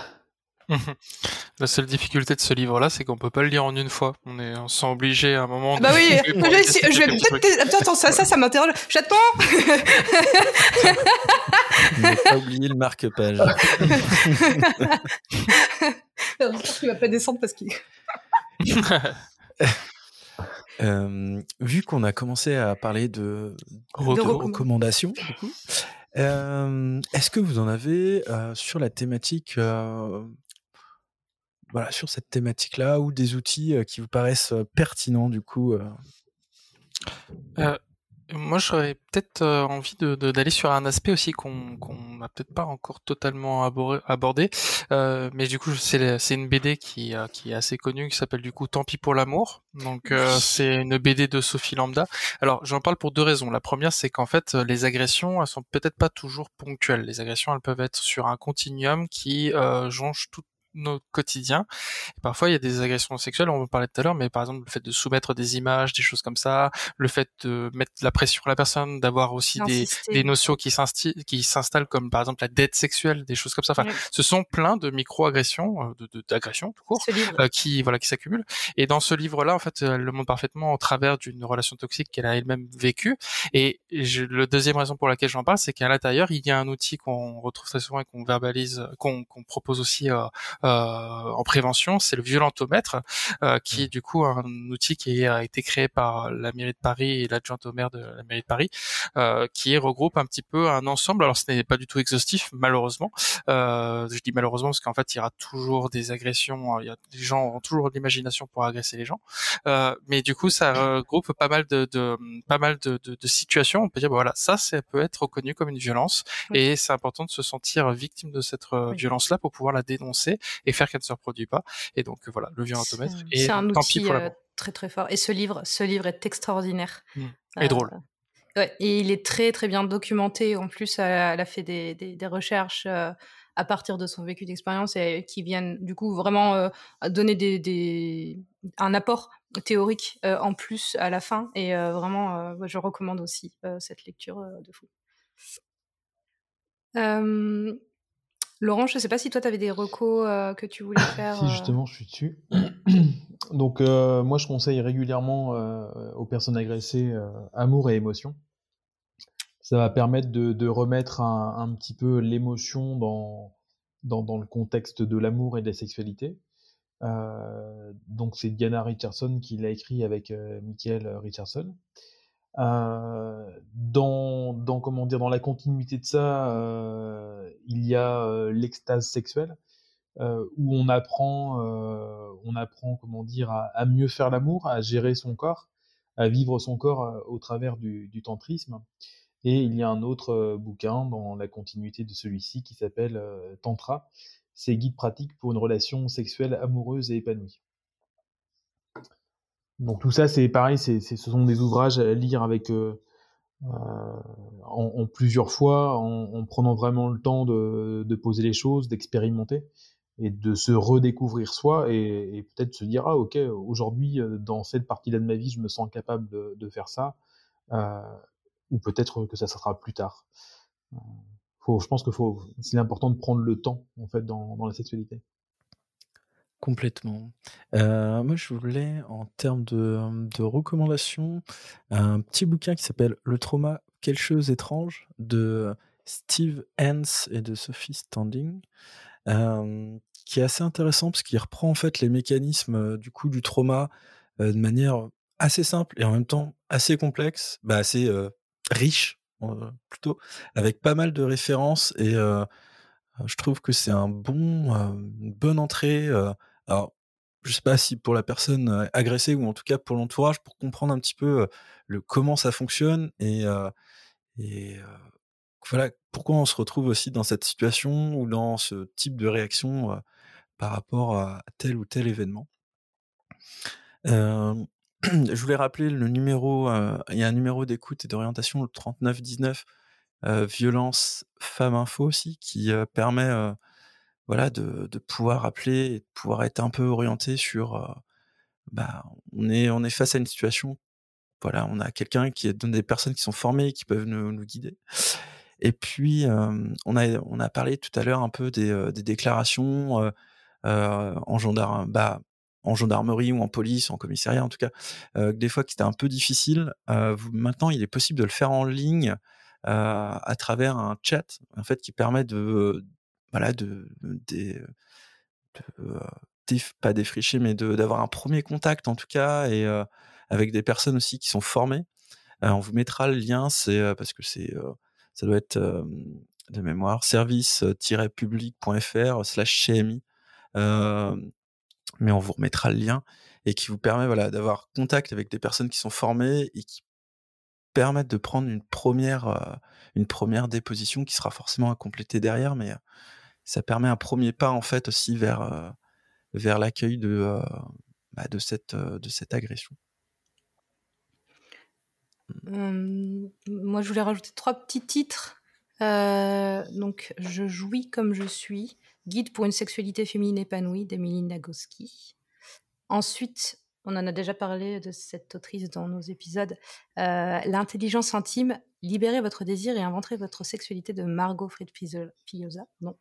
La seule difficulté de ce livre-là, c'est qu'on peut pas le lire en une fois. On est, on sent obligé à un moment. Ah bah oui, je, vais peut-être. Attends, ça, ça, ça m'interroge. J'attends. <laughs> Ne pas oublier le marque-page. <laughs> il va pas descendre parce qu'il. Euh, vu qu'on a commencé à parler de, de recommandations, du coup, euh, est-ce que vous en avez sur la thématique voilà, sur cette thématique-là ou des outils qui vous paraissent pertinents du coup moi, j'aurais peut-être envie de, d'aller sur un aspect aussi qu'on qu'on n'a peut-être pas encore totalement abordé, mais du coup, c'est c'est une BD qui qui est assez connue, qui s'appelle du coup Tant pis pour l'amour. Donc, c'est une BD de Sophie Lambda. Alors, j'en parle pour deux raisons. La première, c'est qu'en fait, les agressions, elles sont peut-être pas toujours ponctuelles. Les agressions, elles peuvent être sur un continuum qui euh, jonche tout notre quotidien. Et parfois, il y a des agressions sexuelles, on en parlait tout à l'heure, mais par exemple, le fait de soumettre des images, des choses comme ça, le fait de mettre la pression sur la personne, d'avoir aussi des, des, notions qui s'installent, comme par exemple la dette sexuelle, des choses comme ça. Enfin, ce sont plein de micro-agressions, euh, de, d'agressions tout court, euh, qui voilà, qui s'accumulent. Et dans ce livre-là, en fait, elle le montre parfaitement au travers d'une relation toxique qu'elle a elle-même vécue. Et je, le deuxième raison pour laquelle j'en parle, c'est qu'à l'intérieur, il y a un outil qu'on retrouve très souvent et qu'on verbalise, qu'on propose aussi euh, euh, en prévention, c'est le violentomètre, euh, qui est du coup un outil qui a été créé par la mairie de Paris et l'adjointe au maire de la mairie de Paris, euh, qui regroupe un petit peu un ensemble. Alors ce n'est pas du tout exhaustif, malheureusement. je dis malheureusement parce qu'en fait il y aura toujours des agressions. Il y a, les gens auront toujours l'imagination pour agresser les gens. mais du coup ça regroupe pas mal de, de pas mal de, de, de, situations. On peut dire bah, voilà ça ça peut être reconnu comme une violence et c'est important de se sentir victime de cette violence là pour pouvoir la dénoncer et faire qu'elle ne se reproduit pas. Et donc voilà, le violentomètre. Et c'est un outil euh, très très fort. Et ce livre, ce livre est extraordinaire. Mmh. Et euh, drôle. Ouais, et il est très très bien documenté. En plus, elle a fait des, des, recherches euh, à partir de son vécu d'expérience et qui viennent du coup vraiment donner des, des, un apport théorique en plus à la fin. Et vraiment, je recommande aussi cette lecture de fou. Laurent, je ne sais pas si toi, tu avais des recos euh, que tu voulais <coughs> faire. si, euh. justement, je suis dessus. <coughs> Donc, euh, moi, je conseille régulièrement aux personnes agressées amour et émotion. Ça va permettre de, remettre un, petit peu l'émotion dans, dans, le contexte de l'amour et de la sexualité. donc, c'est Diana Richardson qui l'a écrit avec Michael Richardson. Euh, dans, dans, comment dire, dans la continuité de ça, euh, il y a euh, l'extase sexuelle, où on apprend, on apprend comment dire, à, mieux faire l'amour, à gérer son corps, à vivre son corps au travers du, du, tantrisme. Et il y a un autre bouquin dans la continuité de celui-ci qui s'appelle Tantra, c'est guide pratique pour une relation sexuelle amoureuse et épanouie. Donc tout ça, c'est pareil, c'est, ce sont des ouvrages à lire avec euh, euh, en, plusieurs fois, en, prenant vraiment le temps de, de poser les choses, d'expérimenter et de se redécouvrir soi et, et peut-être se dire ah ok aujourd'hui euh, dans cette partie-là de ma vie je me sens capable de, de faire ça euh, ou peut-être que ça sera plus tard. Faut, je pense que c'est important de prendre le temps en fait dans, dans la sexualité. Complètement. Euh, moi, je voulais, en termes de, recommandations, un petit bouquin qui s'appelle Le trauma, quelque chose étrange de Steve Hens et de Sophie Standing, euh, qui est assez intéressant parce qu'il reprend en fait les mécanismes euh, du coup du trauma de manière assez simple et en même temps assez complexe, bah, assez riche plutôt, avec pas mal de références et je trouve que c'est un bon, une bonne entrée alors, je sais pas si pour la personne agressée ou en tout cas pour l'entourage, pour comprendre un petit peu le comment ça fonctionne et, et voilà pourquoi on se retrouve aussi dans cette situation ou dans ce type de réaction par rapport à tel ou tel événement. <clears throat> je voulais rappeler le numéro, il y a un numéro d'écoute et d'orientation, le 3919, violence femme info aussi, qui permet voilà, de, de, pouvoir appeler et de pouvoir être un peu orienté sur bah, on est on est face à une situation voilà, on a quelqu'un qui donne des personnes qui sont formées qui peuvent nous, nous guider. Et puis on a on a parlé tout à l'heure un peu des, des déclarations en gendarme bah en gendarmerie ou en police, en commissariat en tout cas, euh, des fois qui c'était un peu difficile. Euh, maintenant, il est possible de le faire en ligne euh, à travers un chat, en fait, qui permet de, voilà, de, de, pas défricher, mais d'avoir un premier contact en tout cas, et avec des personnes aussi qui sont formées. on vous mettra le lien, c'est parce que c'est, ça doit être de mémoire, service-public.fr slash CMI mais on vous remettra le lien et qui vous permet voilà d'avoir contact avec des personnes qui sont formées et qui permettent de prendre une première euh, une première déposition qui sera forcément à compléter derrière mais euh, ça permet un premier pas en fait aussi vers euh, vers l'accueil de bah, de cette de cette agression. Mmh, moi, je voulais rajouter trois petits titres. donc, je jouis comme je suis. Guide pour une sexualité féminine épanouie d'Emilie Nagoski. Ensuite, on en a déjà parlé de cette autrice dans nos épisodes, euh, L'intelligence intime, libérez votre désir et inventerez votre sexualité de Margot Fried Fioza. Non.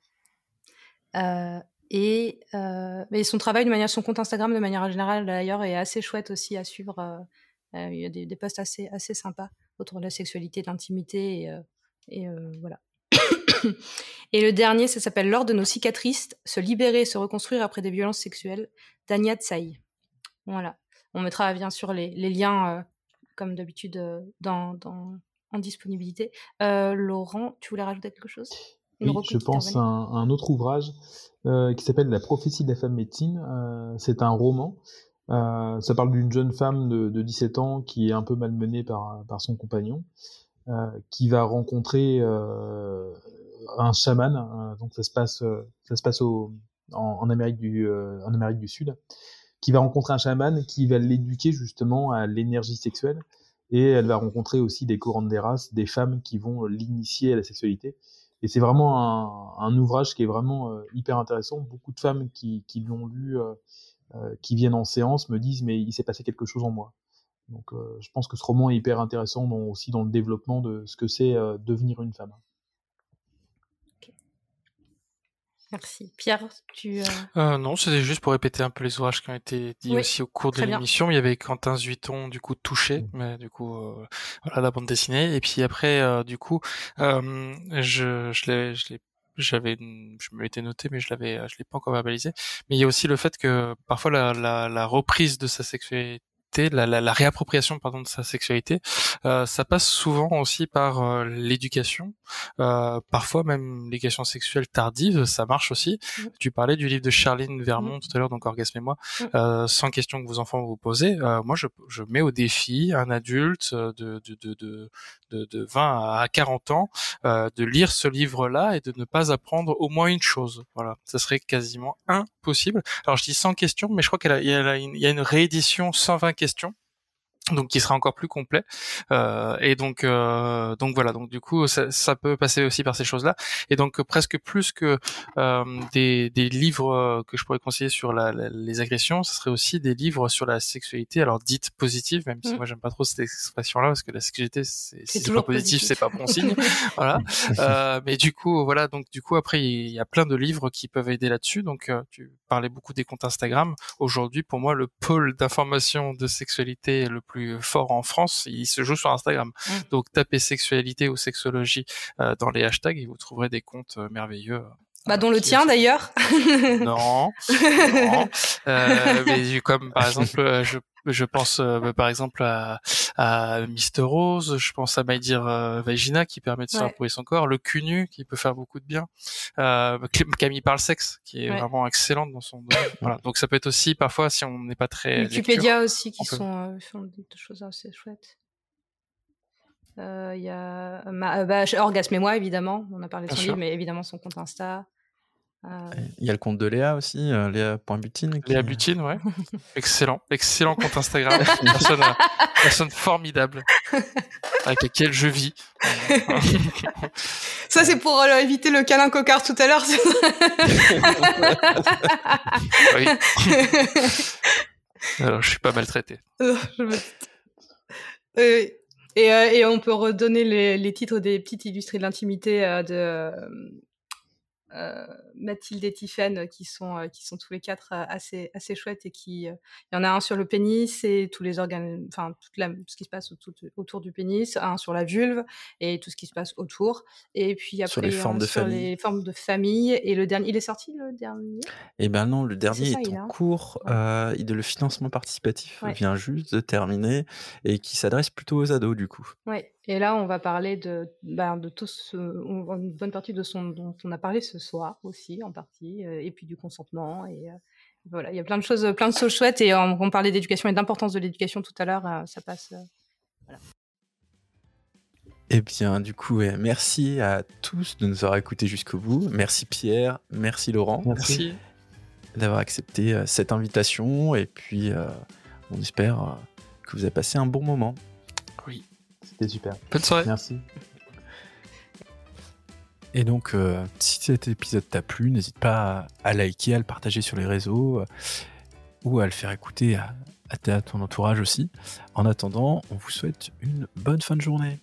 Euh, et euh, son travail de manière, son compte Instagram de manière générale d'ailleurs est assez chouette aussi à suivre. il y a des, posts assez, assez sympas autour de la sexualité, de l'intimité et, voilà. <coughs> et le dernier, ça s'appelle L'ordre de nos cicatrices, se libérer et se reconstruire après des violences sexuelles, d'Ania Tsai. Voilà. On mettra bien sûr les, liens, euh, comme d'habitude, euh, en disponibilité. Euh, Laurent, tu voulais rajouter quelque chose? Oui, je pense à un, autre ouvrage qui s'appelle La prophétie de la femme médecine. C'est un roman. ça parle d'une jeune femme de, de, 17 ans qui est un peu malmenée par, par son compagnon. qui va rencontrer un chaman. Euh, donc ça se passe, euh, ça se passe au, en, Amérique du, euh, en Amérique du Sud, qui va rencontrer un chaman qui va l'éduquer justement à l'énergie sexuelle. Et elle va rencontrer aussi des courants des races, des femmes qui vont l'initier à la sexualité. Et c'est vraiment un, ouvrage qui est vraiment hyper intéressant. Beaucoup de femmes qui, qui l'ont lu, qui viennent en séance, me disent mais il s'est passé quelque chose en moi. Donc je pense que ce roman est hyper intéressant aussi dans le développement de ce que c'est devenir une femme. Merci. Pierre, tu. Euh... Euh, non, c'était juste pour répéter un peu les ouvrages qui ont été dits aussi au cours de l'émission. Il y avait Quentin Zuiton, du coup, touché, mais du coup, euh, voilà, la bande dessinée. Et puis après, euh, du coup, euh, je, je l'ai, je l'ai j'avais je me l'étais noté mais je l'avais je l'ai pas encore verbalisé mais il y a aussi le fait que parfois la, la, la reprise de sa sexualité la, réappropriation pardon de sa sexualité, euh, ça passe souvent aussi par euh, l'éducation, euh, parfois même l'éducation sexuelle tardive, ça marche aussi. Mmh. Tu parlais du livre de Charline Vermont mmh. tout à l'heure, donc Orgasme et moi, mmh. sans question que vos enfants vous posez. moi, je, je, mets au défi un adulte de, de, de, de, de 20 à 40 ans de lire ce livre-là et de ne pas apprendre au moins une chose. Voilà, ça serait quasiment impossible. Alors je dis sans question, mais je crois qu'il y, y, a une réédition 120 questions question donc qui sera encore plus complet. Euh, et donc euh, donc voilà donc du coup ça, ça, peut passer aussi par ces choses là et donc presque plus que euh, des, des livres que je pourrais conseiller sur la, les agressions ce serait aussi des livres sur la sexualité alors dite positive même si mmh. moi j'aime pas trop cette expression là parce que la sexualité c'est si c'est pas positif. c'est pas bon signe. <laughs> <laughs> Voilà. Euh, mais du coup voilà donc du coup après il y a plein de livres qui peuvent aider là-dessus. Donc euh, tu parlais beaucoup des comptes Instagram. Aujourd'hui pour moi le pôle d'information de sexualité le plus fort en France, il se joue sur Instagram. Mmh. Donc tapez sexualité ou sexologie euh, dans les hashtags et vous trouverez des comptes euh, merveilleux. Bah, dont le tien d'ailleurs. non. <laughs> non. Euh, mais comme par <laughs> exemple, je, je pense euh, par exemple à, à Mister Rose, je pense à Maïdir euh, Vagina qui permet de se son corps, le cunu qui peut faire beaucoup de bien, euh, Camille parle sexe qui est vraiment excellente dans son domaine. voilà. Donc ça peut être aussi parfois si on n'est pas très Wikipédia aussi qui sont font des choses assez chouettes. Il y a bah, Orgasme et moi évidemment, on a parlé de son livre, mais évidemment son compte Insta. Il y a le compte de Léa aussi, euh, Léa.butine. Léa Butine, ouais. excellent, excellent compte Instagram. <laughs> personne, personne formidable avec laquelle je vis. <laughs> Ça, c'est pour euh, éviter le câlin cocard tout à l'heure. oui. <laughs> Alors, je suis pas maltraité. et, euh, et, on peut redonner les, les, titres des petites illustrés de l'intimité de euh, Mathilde et Tiffen qui sont euh, qui sont tous les quatre euh, assez assez chouettes et qui il y en a un sur le pénis et tous les organes enfin tout ce qui se passe autour, autour, du pénis un sur la vulve et tout ce qui se passe autour et puis après sur les formes, de, sur famille. les formes de famille et le dernier il est sorti le dernier? Eh ben non le dernier est, en cours ouais. de le financement participatif vient juste de terminer et qui s'adresse plutôt aux ados du coup. Ouais et là, on va parler de, ben, de tout ce, une bonne partie de ce dont on a parlé ce soir aussi, en partie, euh, et puis du consentement. Et euh, voilà, il y a plein de choses, plein de choses chouettes. Et on, on parlait d'éducation et d'importance de l'éducation tout à l'heure. Euh, ça passe. voilà. Eh bien, du coup, merci à tous de nous avoir écoutés jusqu'au bout. Merci Pierre, merci Laurent. Merci. D'avoir accepté cette invitation. Et puis, on espère que vous avez passé un bon moment. C'était super. Bonne soirée. Merci. Et donc, euh, si cet épisode t'a plu, n'hésite pas à, liker, à le partager sur les réseaux euh, ou à le faire écouter à, à ton entourage aussi. En attendant, on vous souhaite une bonne fin de journée.